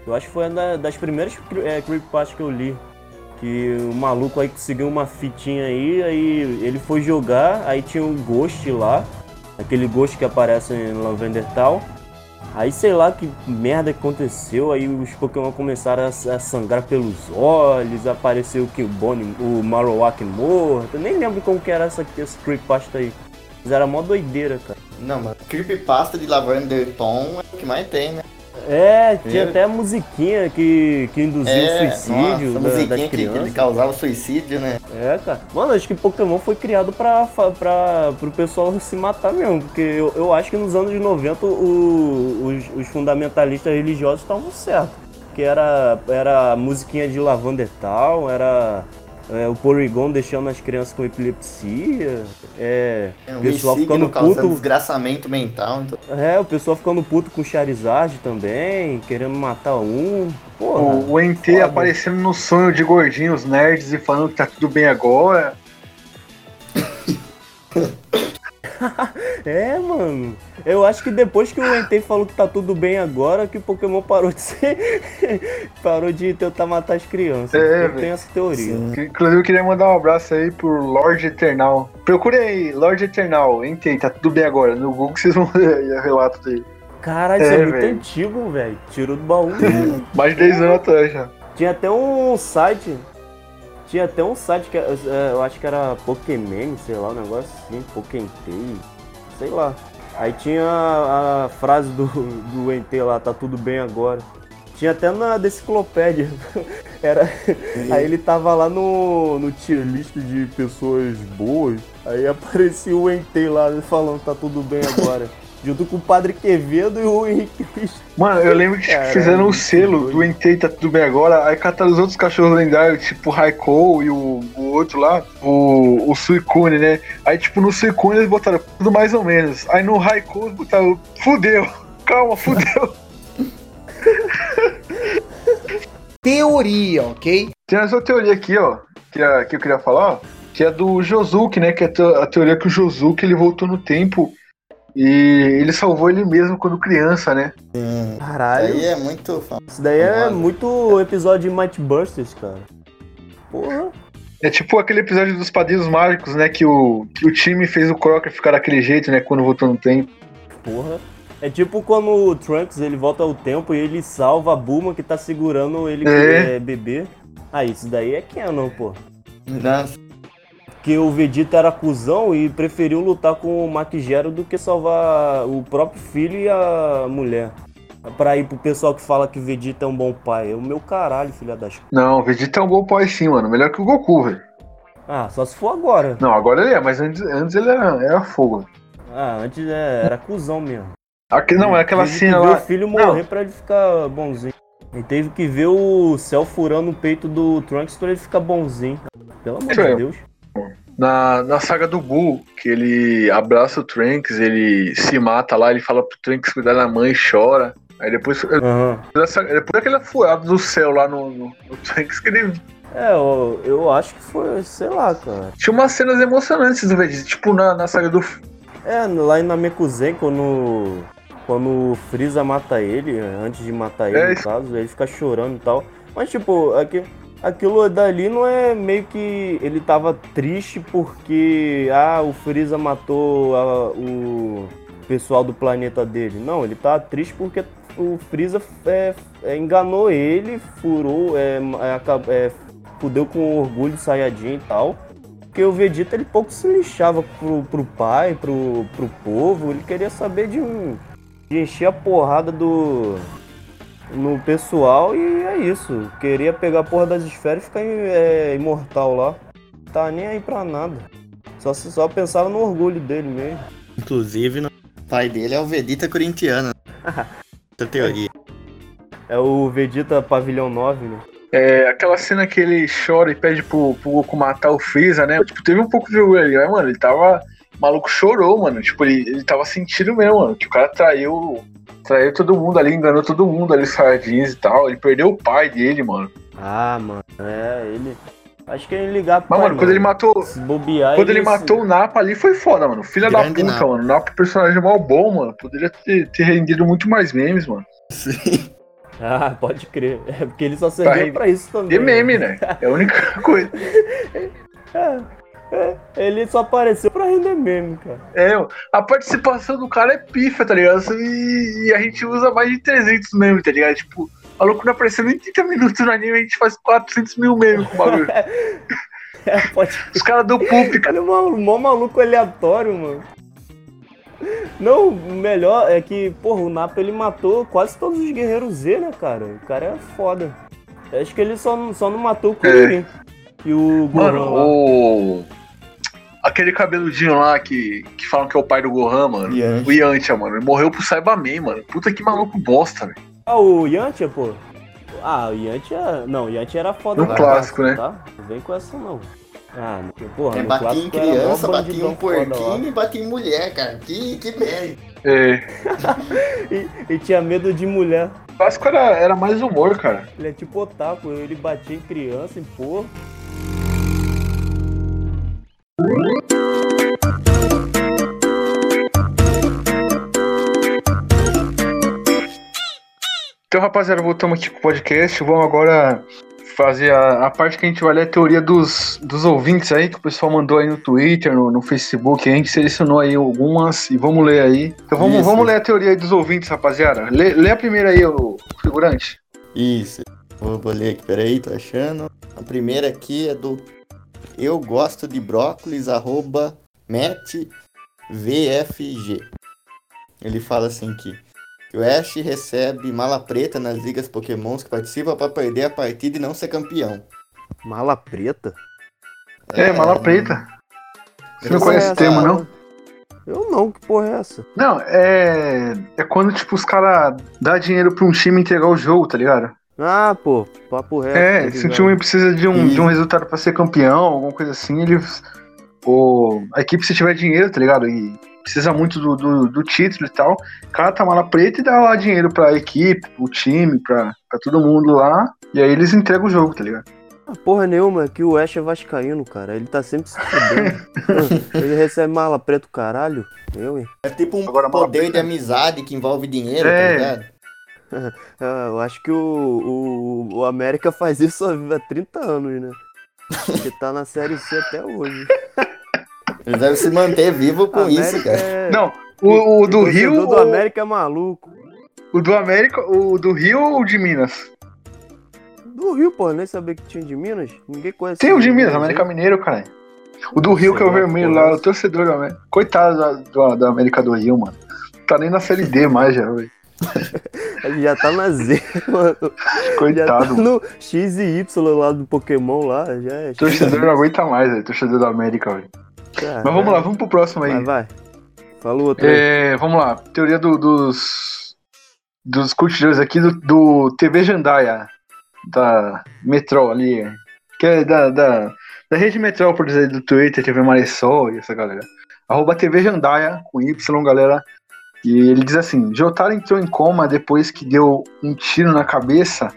Eu acho que foi uma das primeiras é, creepypastas que eu li. Que o maluco aí conseguiu uma fitinha aí, aí ele foi jogar, aí tinha um Ghost lá. Aquele Ghost que aparece em Lavender Town. Aí sei lá que merda aconteceu, aí os Pokémon começaram a, sangrar pelos olhos, apareceu o Killbone, o Marowak morto. Nem lembro como que era essa, essa creepypasta aí. Mas era mó doideira, cara. Não, mano. Creepypasta de Lavender Tom é o que mais tem, né? É, tinha É. até a musiquinha que, que induzia o suicídio nossa, da- musiquinha que, que causava suicídio, né? É, cara. Mano, acho que Pokémon foi criado pra, pra, pro pessoal se matar mesmo. Porque eu, eu acho que nos anos 90 o- os, os fundamentalistas religiosos estavam certos. Que era, era a musiquinha de Lavander tal, era é, o Porygon deixando as crianças com epilepsia. É, É, o pessoal ficando puto. desgraçamento mental. Então... É, o pessoal ficando puto com Charizard também, querendo matar um. Porra. O, o NT foda. aparecendo no sonho de gordinhos nerds e falando que tá tudo bem agora. É, mano. Eu acho que depois que o Entei falou que tá tudo bem agora, que o Pokémon parou de ser. parou de tentar matar as crianças. É, eu velho. tenho essa teoria. Inclusive, eu queria mandar um abraço aí pro Lorde Eternal. Procure aí, Lorde Eternal, NT, tá tudo bem agora. No Google vocês vão ver aí o relato dele. Caralho, isso é, É, muito antigo, velho. Tirou do baú mesmo. Mais de 10 anos atrás já. Tinha até um site. Tinha até um site que é, eu acho que era Pokémon, sei lá, um negócio assim, Pokéntei, sei lá. Aí tinha a, a frase do, do Entei lá, tá tudo bem agora. Tinha até na deciclopédia. Era, aí ele tava lá no, no tier list de pessoas boas. Aí aparecia o Entei lá falando tá tudo bem agora. Junto com o Padre Quevedo e o Henrique Cristo. Mano, eu lembro que Caralho, fizeram o muito selo do Entei, tá tudo bem agora. Aí cataram os outros cachorros lendários, tipo o Raikou e o, o outro lá, o, o Suicune, né? Aí, tipo, no Suicune eles botaram tudo mais ou menos. Aí no Raikou eles botaram, fudeu, calma, fudeu. Teoria, ok? Tem essa teoria aqui, ó, que, é- que eu queria falar, ó, que é do Josuke, né? Que é a teoria que o Josuke ele voltou no tempo e ele salvou ele mesmo quando criança, né? Hum, Caralho. aí é muito famoso. Isso daí é muito episódio de Might Busters, cara. Porra. É tipo aquele episódio dos Padrinhos Mágicos, né? Que o, que o time fez o Crocker ficar daquele jeito, né? Quando voltou no tempo. Porra. É tipo quando o Trunks ele volta ao tempo e ele salva a Bulma que tá segurando ele É. é bebê. Ah, isso daí é canon, pô. Nossa, Porque o Vegeta era cuzão e preferiu lutar com o Mac Gero do que salvar o próprio filho e a mulher. Pra ir pro pessoal que fala que Vegeta é um bom pai. É o meu caralho, filha das. Não, o Vegeta é um bom pai sim, mano. Melhor que o Goku, velho. Ah, só se for agora. Não, agora ele é, mas antes, antes ele era, era fogo. Ah, antes é, era cuzão mesmo. Aqui, não, é aquela Teve cena que ver lá. o filho morrer pra ele ficar bonzinho. E teve que ver o céu furando o peito do Trunks pra ele ficar bonzinho. Pelo amor de. Deus. Na, na saga do Bull, que ele abraça o Trunks, ele se mata lá, ele fala pro Trunks cuidar da mãe e chora. Aí depois, Aham. depois daquela furada do céu lá no, no, no Trunks, que ele É, eu, eu acho que foi, sei lá, cara. tinha umas cenas emocionantes do Vegeta, tipo na, na saga do. É, lá em Namekuzen, quando, quando o Freeza mata ele, antes de matar ele, É no caso, ele fica chorando e tal. Mas, tipo, aqui, aquilo dali não é meio que ele tava triste porque, ah, o Freeza matou a- o pessoal do planeta dele. Não, ele tava triste porque o Freeza é, é, enganou ele, furou, é, é, é, fudeu com orgulho Saiyajin e tal. Porque o Vegeta ele pouco se lixava pro, pro pai, pro, pro povo, ele queria saber de, de encher a porrada do. No pessoal e é isso. Queria pegar a porra das esferas e ficar é, imortal lá. Tá nem aí pra nada. Só, só pensava no orgulho dele mesmo. inclusive, no- o pai dele é o Vegeta corintiano. Essa teoria. É o Vegeta Pavilhão 9, né? É, aquela cena que ele chora e pede pro, pro Goku matar o Freeza, né? Tipo, teve um pouco de orgulho ali, né, mano? Ele tava. O maluco chorou, mano. Tipo, ele, ele tava sentindo mesmo, mano. Que o cara traiu. Traiu todo mundo ali, enganou todo mundo ali, Sardins e tal. Ele perdeu o pai dele, mano. Ah, mano. É, ele. Acho que ele ligar pro Mas, pai, mano, quando ele matou. Bobear, Quando ele matou o Napa ali foi foda, mano. Filha da puta, Napa. mano. O Napa é personagem mal bom, mano. Poderia ter, ter rendido muito mais memes, mano. Sim. Ah, pode crer. É porque ele só servia Pra pra isso também. E meme, né? É a única coisa. É, é, ele só apareceu pra render meme, cara. É, a participação do cara é pifa, tá ligado? E, e a gente usa mais de 300 memes, tá ligado? Tipo, o maluco não apareceu nem 30 minutos no anime, a gente faz 400 mil memes com o bagulho. É, pode Os caras do Pulp, cara. Ele é um mó maluco aleatório, mano. Não, o melhor é que, porra, o Napa ele matou quase todos os guerreiros Z, né, cara? O cara é foda. Eu acho que ele só, não- só não matou o Kuririn. E o Mano, Gohan lá. o. Aquele cabeludinho lá que, que falam que é o pai do Gohan, mano. Yantia. O Yantia, mano. Ele morreu pro Cyberman, mano. Puta que maluco bosta, velho. Ah, o Yantia, pô. Ah, o Yantia... Não, o Yantia era foda. No clássico, né? Tá? Não vem com essa, não. Ah, no- porra, É, no batia em criança, batia em porquinho e batia em mulher, cara. Que, que merda. É. E, e tinha medo de mulher. O clássico era, era mais humor, cara. Ele é tipo otaku, ele batia em criança, em porra. Então, rapaziada, voltamos aqui com o podcast. Vamos agora fazer a, a parte que a gente vai ler a teoria dos, dos ouvintes aí, que o pessoal mandou aí no Twitter, no, no Facebook. A gente selecionou aí algumas e vamos ler aí. Então vamos, Isso. vamos ler a teoria aí dos ouvintes, rapaziada. Lê, lê a primeira aí, o figurante. Isso. Vou, ler aqui, peraí, tô achando. A primeira aqui é do Eu Gosto de Brócolis, arroba MattVFG. Ele fala assim que, o Ash recebe mala preta nas ligas pokémons que participa pra perder a partida e não ser campeão. Mala preta? É, mala preta. Você não conhece é termo, essa- não? Eu não, que porra é essa? Não, é. É quando, tipo, os caras dão dinheiro pra um time entregar o jogo, tá ligado? Ah, pô, papo reto. É, tá se o time precisa de um, de um resultado pra ser campeão, alguma coisa assim, eles. O, a equipe, se tiver dinheiro, tá ligado? E precisa muito do, do, do título e tal, o cara tá mala preta e dá lá dinheiro pra equipe, pro time, pra, pra todo mundo lá. E aí eles entregam o jogo, tá ligado? Ah, porra nenhuma, que o Ash é vascaíno, cara. Ele tá sempre se fudendo. Ele recebe mala preta, caralho. Eu, hein? É tipo um Agora, poder preta- de amizade que envolve dinheiro, É. tá ligado? Ah, eu acho que o, o, o América faz isso há 30 anos, né? Porque tá na Série C até hoje. Eles devem se manter vivo com América isso, cara. É... Não, o, o do o Rio. torcedor do América é maluco. O do América, o do Rio ou o de Minas? Do Rio, pô. Nem sabia que tinha de Minas. Ninguém conhece. Tem o de Minas, aí. América Mineiro, cara. O do Rio, que é o Sei vermelho lá, o torcedor do América. Coitado da, do- da América do Rio, mano. Tá nem na Série D mais já, velho. Ele já tá na Z, mano. Já tá Coitado. no X e Y lá do Pokémon lá. Já é. Torcedor não aguenta mais, velho. Torcedor da América, velho. Mas vamos lá, vamos pro próximo aí. Vai, vai. Fala o outro aí. É, vamos lá. Teoria do- dos. Dos curtidores aqui do, do TV Jandaia. Da Metrol ali. Que é da, da, da rede Metrol, por dizer, do Twitter, TV Maressol e essa galera. Arroba TV Jandaia, com Y, galera. E ele diz assim: Jotaro entrou em coma depois que deu um tiro na cabeça.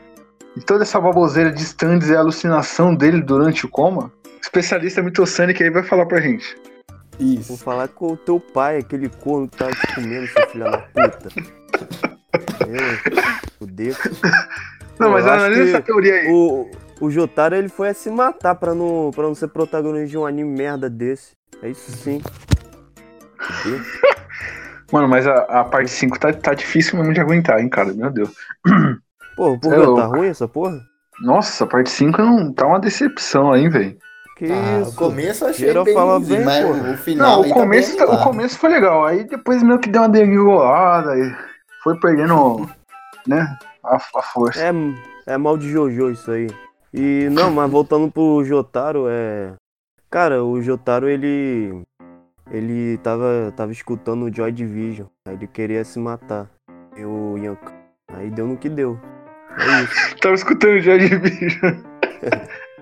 E toda essa baboseira de stands é alucinação dele durante o coma? O especialista mitossânico aí vai falar pra gente. Vou Isso. falar com o teu pai, aquele corno que tá te comendo, seu filho da puta. Eu, fudeu. Não, mas analisa essa teoria aí. O, o Jotaro, ele foi a se matar pra não, pra não ser protagonista de um anime merda desse. É isso sim. Fudeu. Mano, mas a, a parte 5 tá, tá difícil mesmo de aguentar, hein, cara? Meu Deus. Pô, por É tá louco. ruim essa porra? Nossa, a parte 5 não tá uma decepção aí, velho. Que Ah, isso? o começo eu achei Geral bem fala bem, mas pô. o final Não, o tá começo, bem tá- o começo foi legal. Aí depois meio que deu uma degringolada e foi perdendo, né, a, a força. É, é mal de Jojo isso aí. E não, mas voltando pro Jotaro, é. Cara, o Jotaro ele. Ele tava, tava escutando o Joy Division. Aí ele queria se matar. E o Yanko. Aí deu no que deu. É isso. Tava escutando já de vídeo.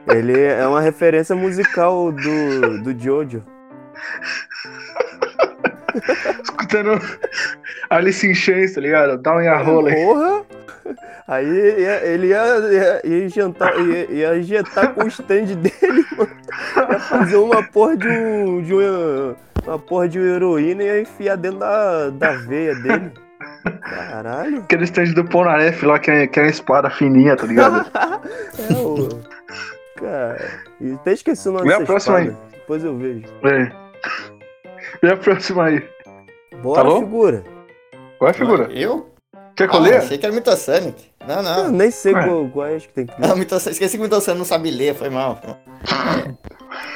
Ele é uma referência musical do, do Jojo. escutando Alice in Chains, tá ligado? Dá uma rola aí. Porra! Aí ele ia, ia, ia, jantar, ia, ia injetar com o stand dele, mano. Ia fazer uma porra de um. De uma, uma porra de heroína e ia enfiar dentro da, da veia dele. Caralho. Aquele stand do Ponaref lá, que é, que é uma espada fininha, tá ligado? É o. Cara. E até esqueci o nome Vê a próxima espada. Depois eu vejo. é. E a próxima aí? Bora, bom? figura. Qual é a figura? Eu? Quer que eu Ah, leia? achei que era Mitosonic. Não, Eu não. nem sei qual, qual é, acho que tem que Não, Mitosonic. Esqueci que o Mitosonic não sabe ler, foi mal.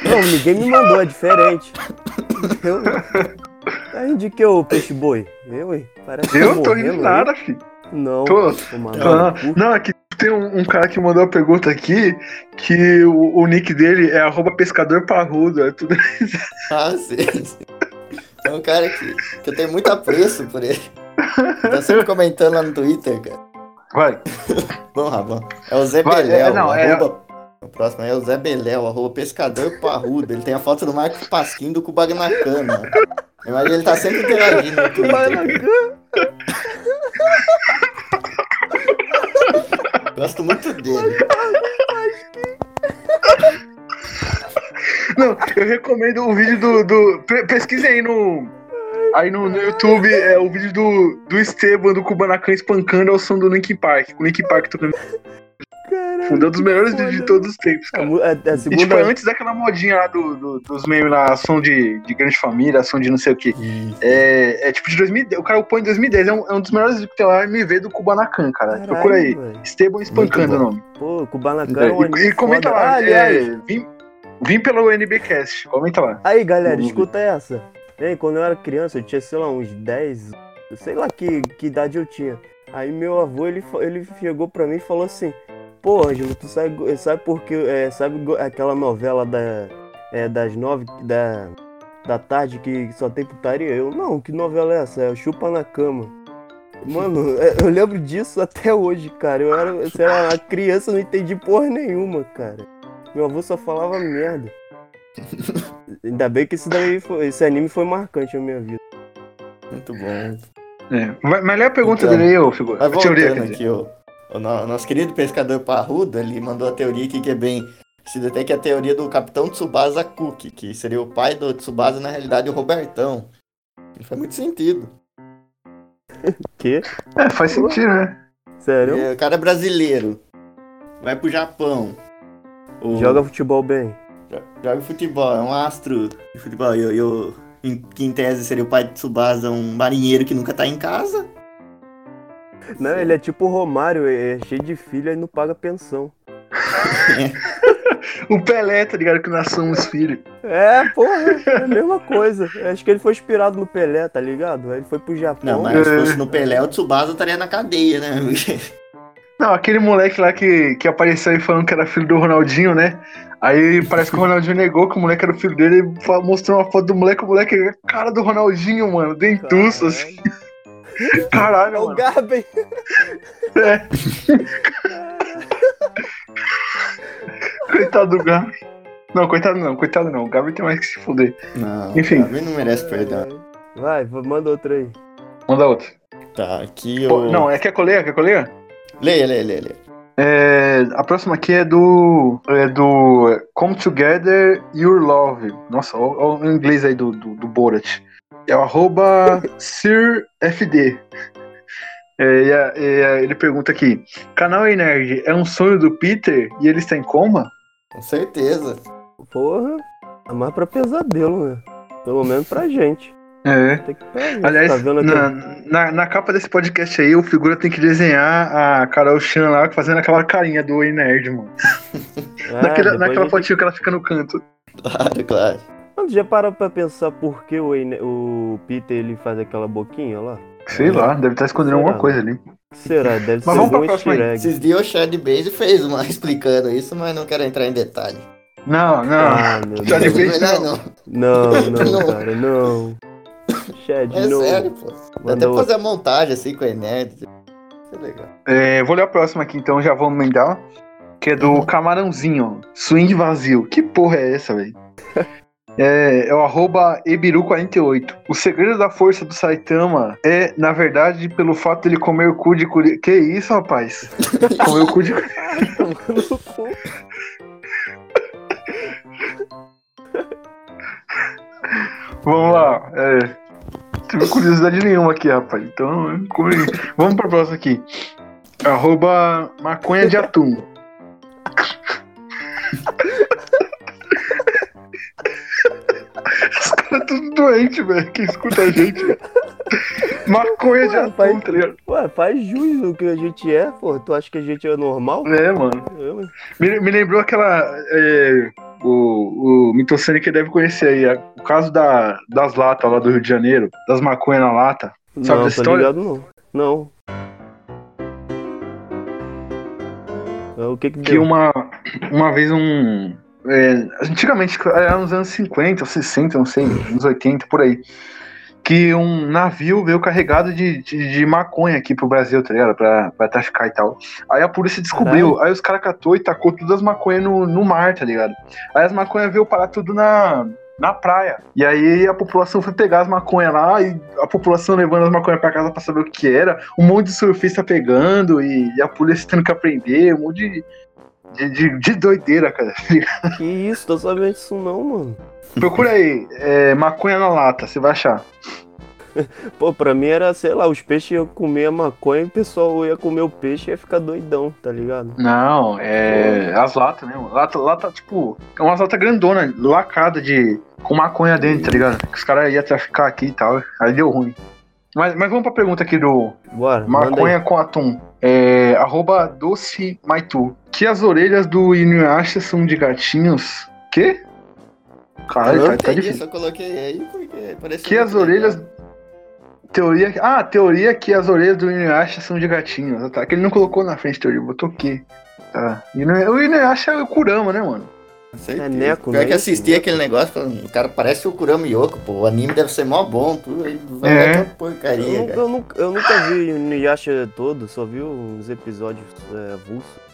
Não, ninguém me mandou, é diferente. Eu. De que o peixe boi? Eu, hein? Parece Eu tô rindo morrendo nada, filho. Não. Tô. Ah, não, é que tem um, um cara que mandou a pergunta aqui que o, o nick dele é arroba pescador parrudo. É tudo... Ah, sim. sim. É um cara que, que eu tenho muito apreço por ele. Tá sempre comentando lá no Twitter, cara. Vai. Bom, Rabão. É o Zé Vai, Beléu. é, não, é- arroba- O próximo aí é o Zé Beléu, arroba pescador parrudo. Ele tem a foto do Marcos Pasquim do Kubagnacan. Imagina ele tá sempre interagindo. Gosto muito dele. Não, eu recomendo o vídeo do. do pe- pesquise aí no. Aí no, no YouTube é o vídeo do, do Esteban do Kubanacan espancando ao som do Linkin Park. O Linkin Park tocando. Um dos melhores vídeos de todos os tempos, A, cara. mu- a- a E, tipo, segunda. antes daquela modinha lá do, do- dos memes lá, ação de, de grande família, ação de não sei o que. É, é tipo de 2010. O cara põe em 2010. É um, é um dos melhores vídeos que tem lá MV do Kubanacan, cara. Caralho, Procura aí. velho. Esteban espancando o nome. Pô, Kubanacan é um E, e comenta foda. lá. Ah, é, vim, vim pelo NBcast. Comenta lá. Aí, galera, escuta essa. Ei, quando eu era criança, eu tinha, sei lá, uns 10, sei lá que, que idade eu tinha. Aí meu avô, ele, ele chegou pra mim e falou assim, pô, Ângelo, tu sabe, sabe por que, é, sabe aquela novela da, é, das nove da, da tarde que só tem putaria? Eu, não, que novela é essa? É o Chupa na Cama. Mano, é, eu lembro disso até hoje, cara. Eu era, eu era uma criança, não entendi porra nenhuma, cara. Meu avô só falava merda. Ainda bem que esse, daí foi- esse anime foi marcante na minha vida. Muito bom. É. Mas, mas lê a pergunta Então, dele aí, ô figura. Teoria, voltando aqui, ó. O no- nosso querido pescador parrudo, ele mandou a teoria aqui que é bem. Se detém que é a teoria do Capitão Tsubasa Cook, que seria o pai do Tsubasa, na realidade, o Robertão. Não faz muito sentido. Que? É, faz sentido, né? Sério? É, o cara é brasileiro. Vai pro Japão. O- Joga futebol bem. jo- joga futebol, é um astro de futebol. E, eu- eu- em, que em tese seria o pai de Tsubasa, um marinheiro que nunca tá em casa. Não, ele é tipo o Romário, é cheio de filha e não paga pensão. O Pelé, tá ligado? Que nós somos filhos. É, porra, é a mesma coisa. Acho que ele foi inspirado no Pelé, tá ligado? Aí ele foi pro Japão. Não, mas se fosse no Pelé, o Tsubasa estaria na cadeia, né? Não, aquele moleque lá que, que apareceu aí falando que era filho do Ronaldinho, né? Aí parece que o Ronaldinho negou que o moleque era o filho dele e mostrou uma foto do moleque, o moleque é a cara do Ronaldinho, mano, dentuço, assim. Caralho, É o mano. Gabi. É. Coitado do Gabi. Não, coitado não, coitado não. O Gabi tem mais que se fuder. Não, Enfim. Gabi não merece perdão. Vai, manda outra aí. Manda outro. Tá, aqui Pô, eu. não, é quer coleia? Quer coleia? Leia, leia, leia, leia. É, a próxima aqui é do. É do Come Together Your Love. Nossa, olha o inglês aí do, do, do Borat. É o arroba SirFD. É, e a- e a- ele pergunta aqui: Canal Ei Nerd é um sonho do Peter e ele está em coma? Com certeza. Porra, é mais pra pesadelo, né? Pelo menos pra gente. É. Aliás, tá na, na, na capa desse podcast aí, o figura tem que desenhar a Carol Chan lá fazendo aquela carinha do Ei Nerd, mano. É, naquela naquela gente- fotinho que ela fica no canto. Claro, claro. Mano, já parou pra pensar por que o, o Peter ele faz aquela boquinha lá? Sei lá, deve estar escondendo Será? alguma coisa ali. Será? Deve Mas ser vamos pra algum próxima aí. easter egg. Esses dias o Chad Base fez uma explicando isso, mas não quero entrar em detalhe. Não, não. Ah, de vez- Melhor não. Não, não, Não. cara, não. Chad, É não. sério, pô. Dá até fazer a montagem assim com a Enerd. Isso é legal. É, vou ler a próxima aqui, então já vamos emendar. Que é do Uhum. Camarãozinho. Swing vazio. Que porra é essa, velho? É, é o arroba Ebiru48. O segredo da força do Saitama é, na verdade, pelo fato dele comer o cu de curi... Que isso, rapaz? comer o cu de. Vamos lá. É, tive curiosidade nenhuma aqui, rapaz. Então, come- vamos pra próxima aqui. Arroba maconha de atum. Os caras tudo doente, velho. Quem escuta a gente. velho. Maconha de atum, tá ligado? Ué, faz jus do que a gente é, pô. Tu acha que a gente é normal? É, mano. Hein? Me, me lembrou aquela. é, o, o Mitocene que deve conhecer aí. a- o caso da, das latas lá do Rio de Janeiro. Das maconhas na lata. Sabe não, dessa tô história? ligado não. Não. É, O que que que uma, uma vez um. É, antigamente, era nos anos 50 ou 60, não sei, nos 80, por aí. Que um navio veio carregado de, de, de maconha aqui pro Brasil, tá ligado? Pra, pra traficar e tal. Aí a polícia descobriu, aí os caras catou e tacou todas as maconhas no, no mar, tá ligado? Aí as maconhas veio parar tudo na, na praia. E aí a população foi pegar as maconhas lá e a população levando as maconhas pra casa pra saber o que era. Um monte de surfista pegando e, e a polícia tendo que aprender, um monte de, de, de, de doideira, cara. Que isso? Tô sabendo disso não, mano. Procura aí, é, maconha na lata, você vai achar. Pô, pra mim era, sei lá, os peixes iam comer a maconha e o pessoal ia comer o peixe e ia ficar doidão, tá ligado? Não, é as latas mesmo. Lata, lata, tipo, é umas latas grandona, lacada de. com maconha dentro, tá ligado? Que os caras iam traficar aqui e tal. Aí deu ruim. Mas, mas vamos pra pergunta aqui do Bora. Maconha com atum. É, arroba doce maitu. Que as orelhas do Inuyasha são de gatinhos. Quê? Caralho, tá, tá entendi, difícil. só coloquei aí porque parece Que as orelhas. Teoria. Ah, teoria que as orelhas do Inuyasha são de gatinhos. Tá, que ele não colocou na frente teoria, botou. Tá. Inu- O Inuyasha é o Kurama, né, mano? Certeza. É neco, Pior né? que assisti aquele negócio, falando, o cara parece o Kurama Yoko, pô. O anime deve ser mó bom, tudo. Aí vai É. porcaria, Eu, nunca- cara. eu nunca, eu nunca vi todo, só vi uns episódios é, avulsos.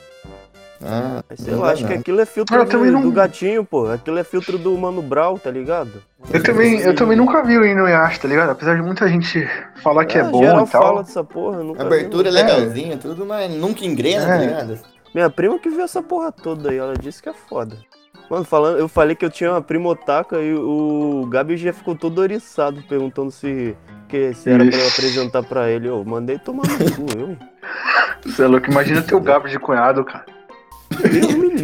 Ah, sei lá, acho que aquilo é filtro Eu do, não- do gatinho, pô. Aquilo é filtro do Mano Brown, tá ligado? Eu também, eu também nunca vi o Inuyasha, tá ligado? Apesar de muita gente falar que é, Ah, bom e tal. fala dessa porra, nunca A vi, abertura é É. legalzinha, tudo, mas nunca engrena, É. tá ligado? Minha prima que viu essa porra toda aí, ela disse que é foda. Mano, falando, eu falei que eu tinha uma prima otaka e o Gabi já ficou todo oriçado perguntando se, que, se era pra eu apresentar pra ele. Eu mandei tomar no cu, eu. Você é louco, imagina ter o Gabo de cunhado, cara.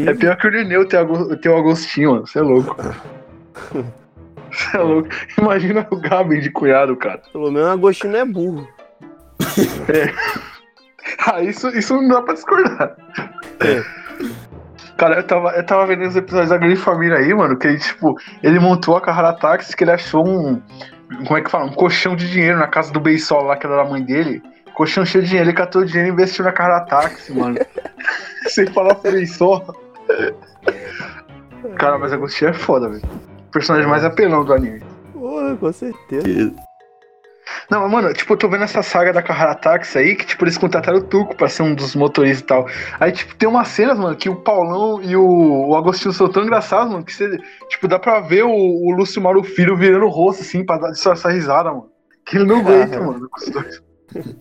É pior que o Lineu ter, o Agostinho, mano. Você é louco. Você é louco. Imagina o Gabi de cunhado, cara. Pelo menos o Agostinho é burro. Ah, isso, isso não dá pra discordar. Cara, eu tava, eu tava vendo os episódios da Grande Família aí, mano, que ele, tipo, ele montou a Carrara Táxi que ele achou um. Como é que fala? Um colchão de dinheiro na casa do Beisol lá, que era da mãe dele. Colchão cheio de dinheiro, ele catou o dinheiro e investiu na Carrara Táxi, mano. Sem falar pro Beisol. Cara, mas Agostinho é foda, velho. O personagem mais apelão do anime. Porra, com certeza. Não, mas, mano, tipo, eu tô vendo essa saga da Carrara Táxi aí, que, tipo, eles contrataram o Tuco pra ser um dos motoristas e tal. Aí, tipo, tem umas cenas, mano, que o Paulão e o, o Agostinho são tão engraçados, mano, que você, tipo, dá pra ver o, o Lúcio Mauro Filho virando o rosto, assim, pra dar essa, risada, mano. Que ele não aguenta, mano, os dois.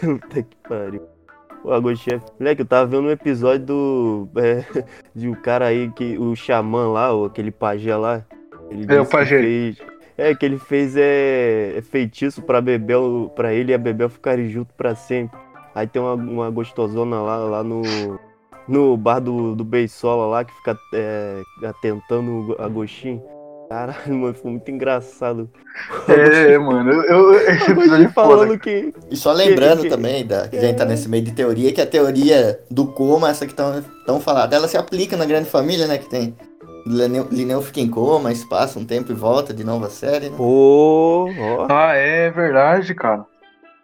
Puta que pariu. O Agostinho, moleque, eu tava vendo um episódio do. É, de um cara aí, que, o xamã lá, ou aquele pajé lá. Ele É, o disse que pajé. Fez, é, que ele fez é, é feitiço pra Bebel, pra ele e a Bebel ficarem juntos pra sempre. Aí tem uma, uma gostosona lá, lá no. No bar do, do Beisola lá, que fica é, atentando o Agostinho. Caralho, mano, foi muito engraçado. É, mano, eu, eu, esse episódio é foda. falando que. E só lembrando Que- que- também, da, que a gente tá nesse meio de teoria, que a teoria do coma, essa que estão falando, ela se aplica na grande família, né? Que tem. Lineu, Lineu fica em coma, isso passa um tempo e volta de novo a série, né? Ah, é verdade, cara.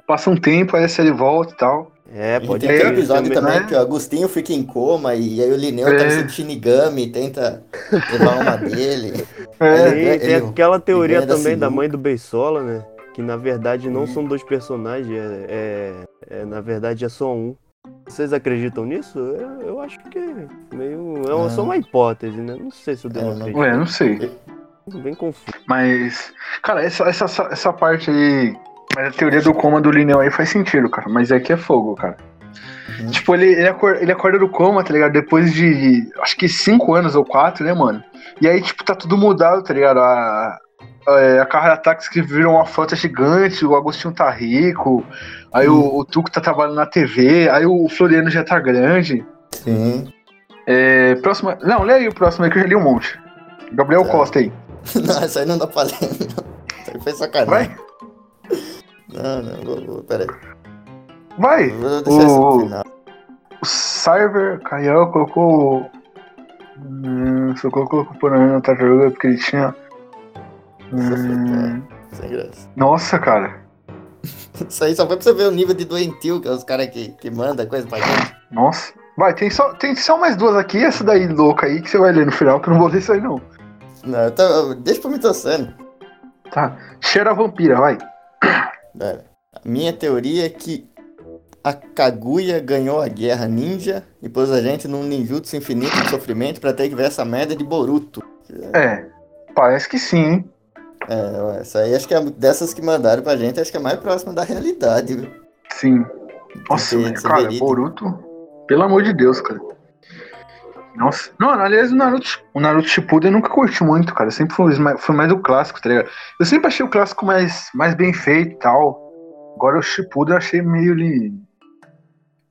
Passa um tempo, aí a série volta e tal. É, E pode tem aquele ter, episódio também, também né? que o Agostinho fica em coma e aí o Lineu É. tá sendo Shinigami e tenta levar uma dele. É, ele- tem ele- aquela teoria da também da mãe do Beisola, né? Que na verdade não Uhum. são dois personagens, é, é- é- na verdade é só um. Vocês acreditam nisso? Eu, eu acho que é meio. É uma- só uma hipótese, né? Não sei se eu devo É, não- acreditar. ué, não sei. Bem confuso. Mas, cara, essa, essa, essa parte aí. Mas a teoria do coma do Lineu aí faz sentido, cara. Mas é que é fogo, cara. Uhum. Tipo, ele, ele, acorda, ele acorda do coma, tá ligado? Depois de. Acho que cinco anos ou quatro, né, mano? E aí, tipo, tá tudo mudado, tá ligado? A, a, a Carra Táxi que virou uma frota gigante, o Agostinho tá rico, aí o, o Tuco tá trabalhando na TV, aí o Floriano já tá grande. Sim. É, próxima. Não, lê aí o próximo aí que eu já li um monte. Gabriel Tá. Costa aí. Não, isso aí não dá pra ler, não. Isso aí foi sacanagem. Vai, Não, não, vou, vou, peraí. vai. Vou deixar O-. O Cyber Caiel colocou. Hum, só colocou o Porã na tartaruga porque ele tinha. Hum, Sem graça. nossa, cara. Isso aí só foi pra você ver o nível de doentio que é os caras que, que mandam coisa pra gente. Nossa. Vai, tem só, tem só mais duas aqui, essa daí louca aí que você vai ler no final, que eu não vou ler isso aí não. Não, eu tô- deixa pra me torcendo. Tá. Cheira a vampira, vai. Minha teoria é que a Kaguya ganhou a guerra ninja e pôs a gente num ninjutsu infinito de sofrimento pra ter que ver essa merda de Boruto. É. Parece que sim, hein? É, essa aí acho que é dessas que mandaram pra gente, acho que é mais próxima da realidade, viu? Sim. Nossa, cara, verídico. Boruto. Pelo amor de Deus, cara. Nossa. Não, aliás, o Naruto, o Naruto Shippuden eu nunca curti muito, cara. Eu sempre fui mais, fui mais do clássico, tá ligado? Eu sempre achei o clássico mais, mais bem feito e tal. Agora o Shippuden eu achei meio.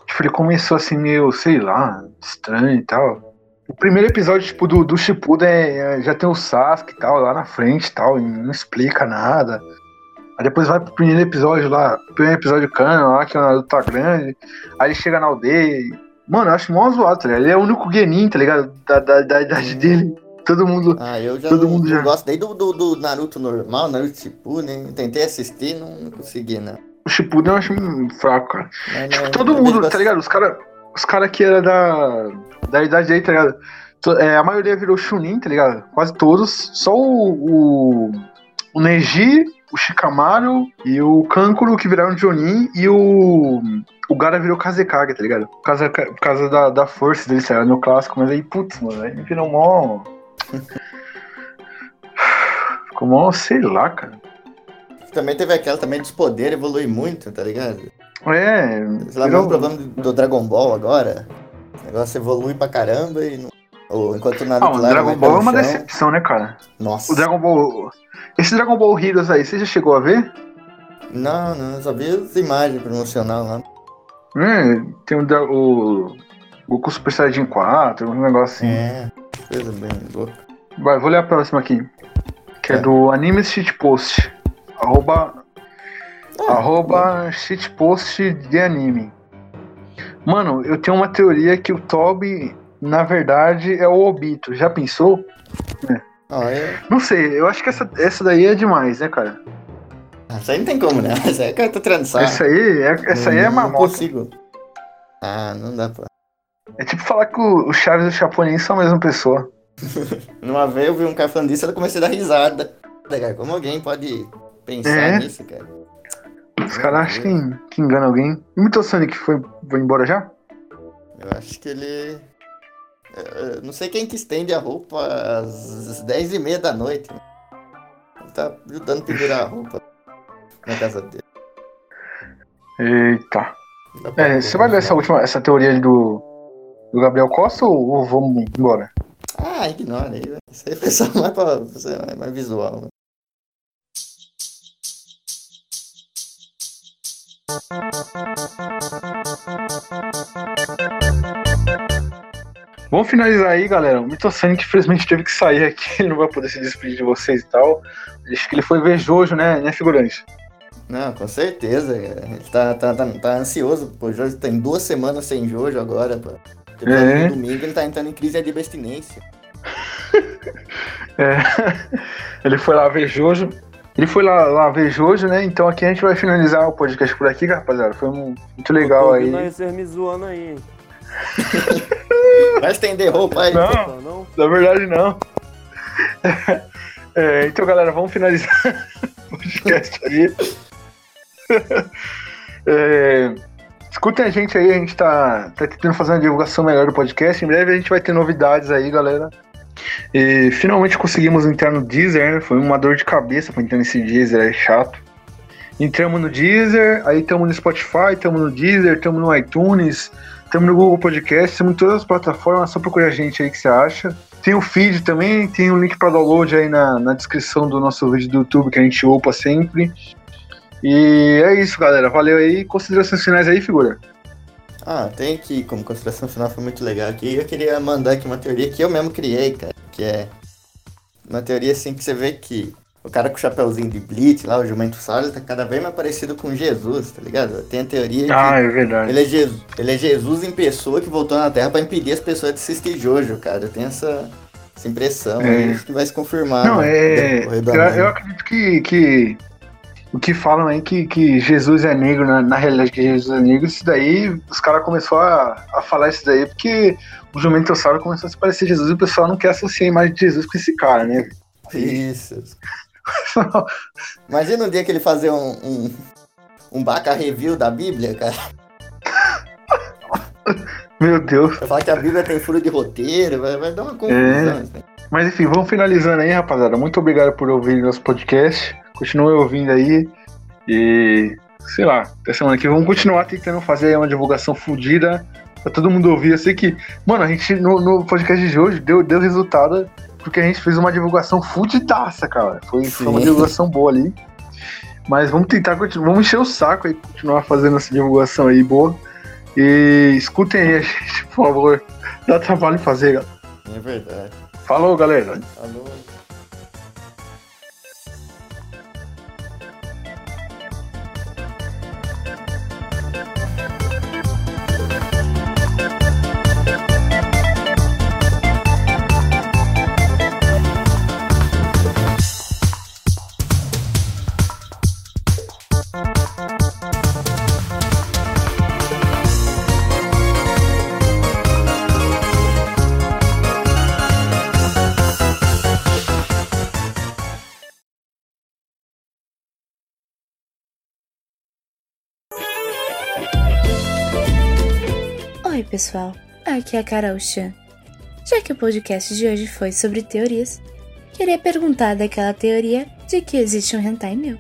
Tipo, ele começou assim meio, sei lá, estranho e tal. O primeiro episódio, tipo, do, do Shippuden é, já tem o Sasuke e tal, lá na frente e tal, e não explica nada. Aí depois vai pro primeiro episódio lá, primeiro episódio cano lá, que o Naruto tá grande. Aí ele chega na aldeia e. Mano, eu acho mó zoado, tá ligado? Ele é o único Genin, tá ligado? Da, da, da idade dele. Todo mundo. Ah, eu já Todo não, mundo não já- gosto do, do, do Naruto normal, Naruto Shippuden. Tentei assistir, não, não consegui, não. O Shippuden eu acho fraco, cara. Tipo, né, todo eu mundo, vejo tá ligado? Os caras os cara que era da, da idade aí, tá ligado? É, a maioria virou Chunin, tá ligado? Quase todos. Só o, o, o Neji, o Shikamaru e o Kankuro que viraram Jonin e o. O Gara virou Kazekage, tá ligado? Por causa, por causa da, da força dele, tá? No clássico, mas aí, putz, mano, aí virou mó. Ficou mó, sei lá, cara. Também teve aquela também dos poderes evolui muito, tá ligado? É. Sei lá, virou- problema do, Dragon Ball agora. O negócio evolui pra caramba e não. Ou enquanto o Ah, o lá Dragon Ball é uma chão. decepção, né, cara? Nossa. O Dragon Ball. Esse Dragon Ball Heroes aí, você já chegou a ver? Não, não, só vi as imagens promocional lá. É, tem o, o Goku Super Saiyajin 4, um negócio assim. É, coisa bem louca. Vai, vou ler a próxima aqui. Que é, É. do Anime Shitpost. Arroba. Ah. Arroba shitpost de anime. Mano, eu tenho uma teoria que o Toby na verdade, é o Obito. Já pensou? Ó, eu... Não sei, eu acho que essa, essa daí é demais, né, cara? Ah, Isso aí não tem como, né? Isso aí é que eu tô tirando sarro. Essa aí é, essa aí é Não- Não mamota. consigo. Ah, não dá pra... É tipo falar que o o Chaves e o Chapolin são a mesma pessoa. Uma vez eu vi um cara falando disso, eu comecei a dar risada. Como alguém pode pensar É? nisso, cara? Os caras acham que, que engana alguém. E o Mito Sonic foi, foi embora já? Eu acho que ele. é, eu não sei quem que estende a roupa às 10 e meia da noite. Ele tá ajudando a pendurar a roupa na casa dele. Eita. É, você vai ler né? essa última, essa teoria do, do Gabriel Costa ou, ou vamos embora? Ah, ignora aí, velho. Isso aí foi só mais, pra, mais visual. né? Vamos finalizar aí, galera. O Mito Sonic infelizmente teve que sair aqui, ele não vai poder se despedir de vocês e tal. Acho que ele foi ver Jojo, né, né figurante? Não, com certeza. Ele tá, tá, tá, tá ansioso. Pô, Jojo tem duas semanas sem Jojo agora, pô. Porque É. no domingo ele tá entrando em crise de abstinência. É, ele foi lá ver Jojo. Ele foi lá, lá ver Jojo, né? Então aqui a gente vai finalizar o podcast por aqui, rapaziada. Foi muito legal aí. aí vocês me zoando aí? Vai estender roupa aí. Não. Tá, não? Na verdade, não. É, então, galera, vamos finalizar o podcast ali. É, escutem a gente aí, a gente tá, tá tentando fazer uma divulgação melhor do podcast. Em breve a gente vai ter novidades aí, galera. E finalmente conseguimos entrar no Deezer, né? Foi uma dor de cabeça pra entrar nesse Deezer, é chato. Entramos no Deezer, aí estamos no Spotify, estamos no Deezer, estamos no iTunes, estamos no Google Podcast, estamos em todas as plataformas, só procurar a gente aí que você acha. Tem o feed também, tem o link para download aí na, na descrição do nosso vídeo do YouTube que a gente upa sempre. E é isso, galera. Valeu aí. Considerações finais aí, figura. Ah, tem aqui, como consideração final foi muito legal aqui. Eu queria mandar aqui uma teoria que eu mesmo criei, cara. Que é uma teoria assim que você vê que o cara com o chapeuzinho de Blitz lá, o Jumento Salles, tá cada vez mais parecido com Jesus, tá ligado? Tem a teoria de Ah, é verdade. ele, é Jesus, ele é Jesus em pessoa que voltou na Terra pra impedir as pessoas de assistir Jojo, cara. Eu tenho essa, essa impressão É. acho que vai se confirmar. Não, é. Eu, eu acredito que, que o que falam aí que, que Jesus é negro, na, na realidade que Jesus é negro, isso daí, os caras começaram a, a falar isso daí porque o Jumentossauro começou a se parecer Jesus e o pessoal não quer associar a imagem de Jesus com esse cara, né? Isso. Imagina um dia que ele fazer um, um, um baca review da Bíblia, cara. Meu Deus. Vai falar que a Bíblia tem furo de roteiro, vai, vai dar uma confusão. É. aí. Mas enfim, vamos finalizando aí, rapaziada. Muito obrigado por ouvir nosso podcast. Continue ouvindo aí. E sei lá, até semana que vem. Vamos continuar tentando fazer uma divulgação fodida pra todo mundo ouvir. Eu sei que, mano, a gente no, no podcast de hoje deu, deu resultado porque a gente fez uma divulgação fudidaça, cara. Foi, foi uma divulgação boa ali. Mas vamos tentar continuar, vamos encher o saco aí, continuar fazendo essa divulgação aí boa. E escutem aí a gente, por favor. Dá trabalho fazer, galera. É verdade. Falou, galera. Alô. Pessoal. Aqui é a Carol Chan. Já que o podcast de hoje foi sobre teorias, queria perguntar daquela teoria de que existe um hentai meu.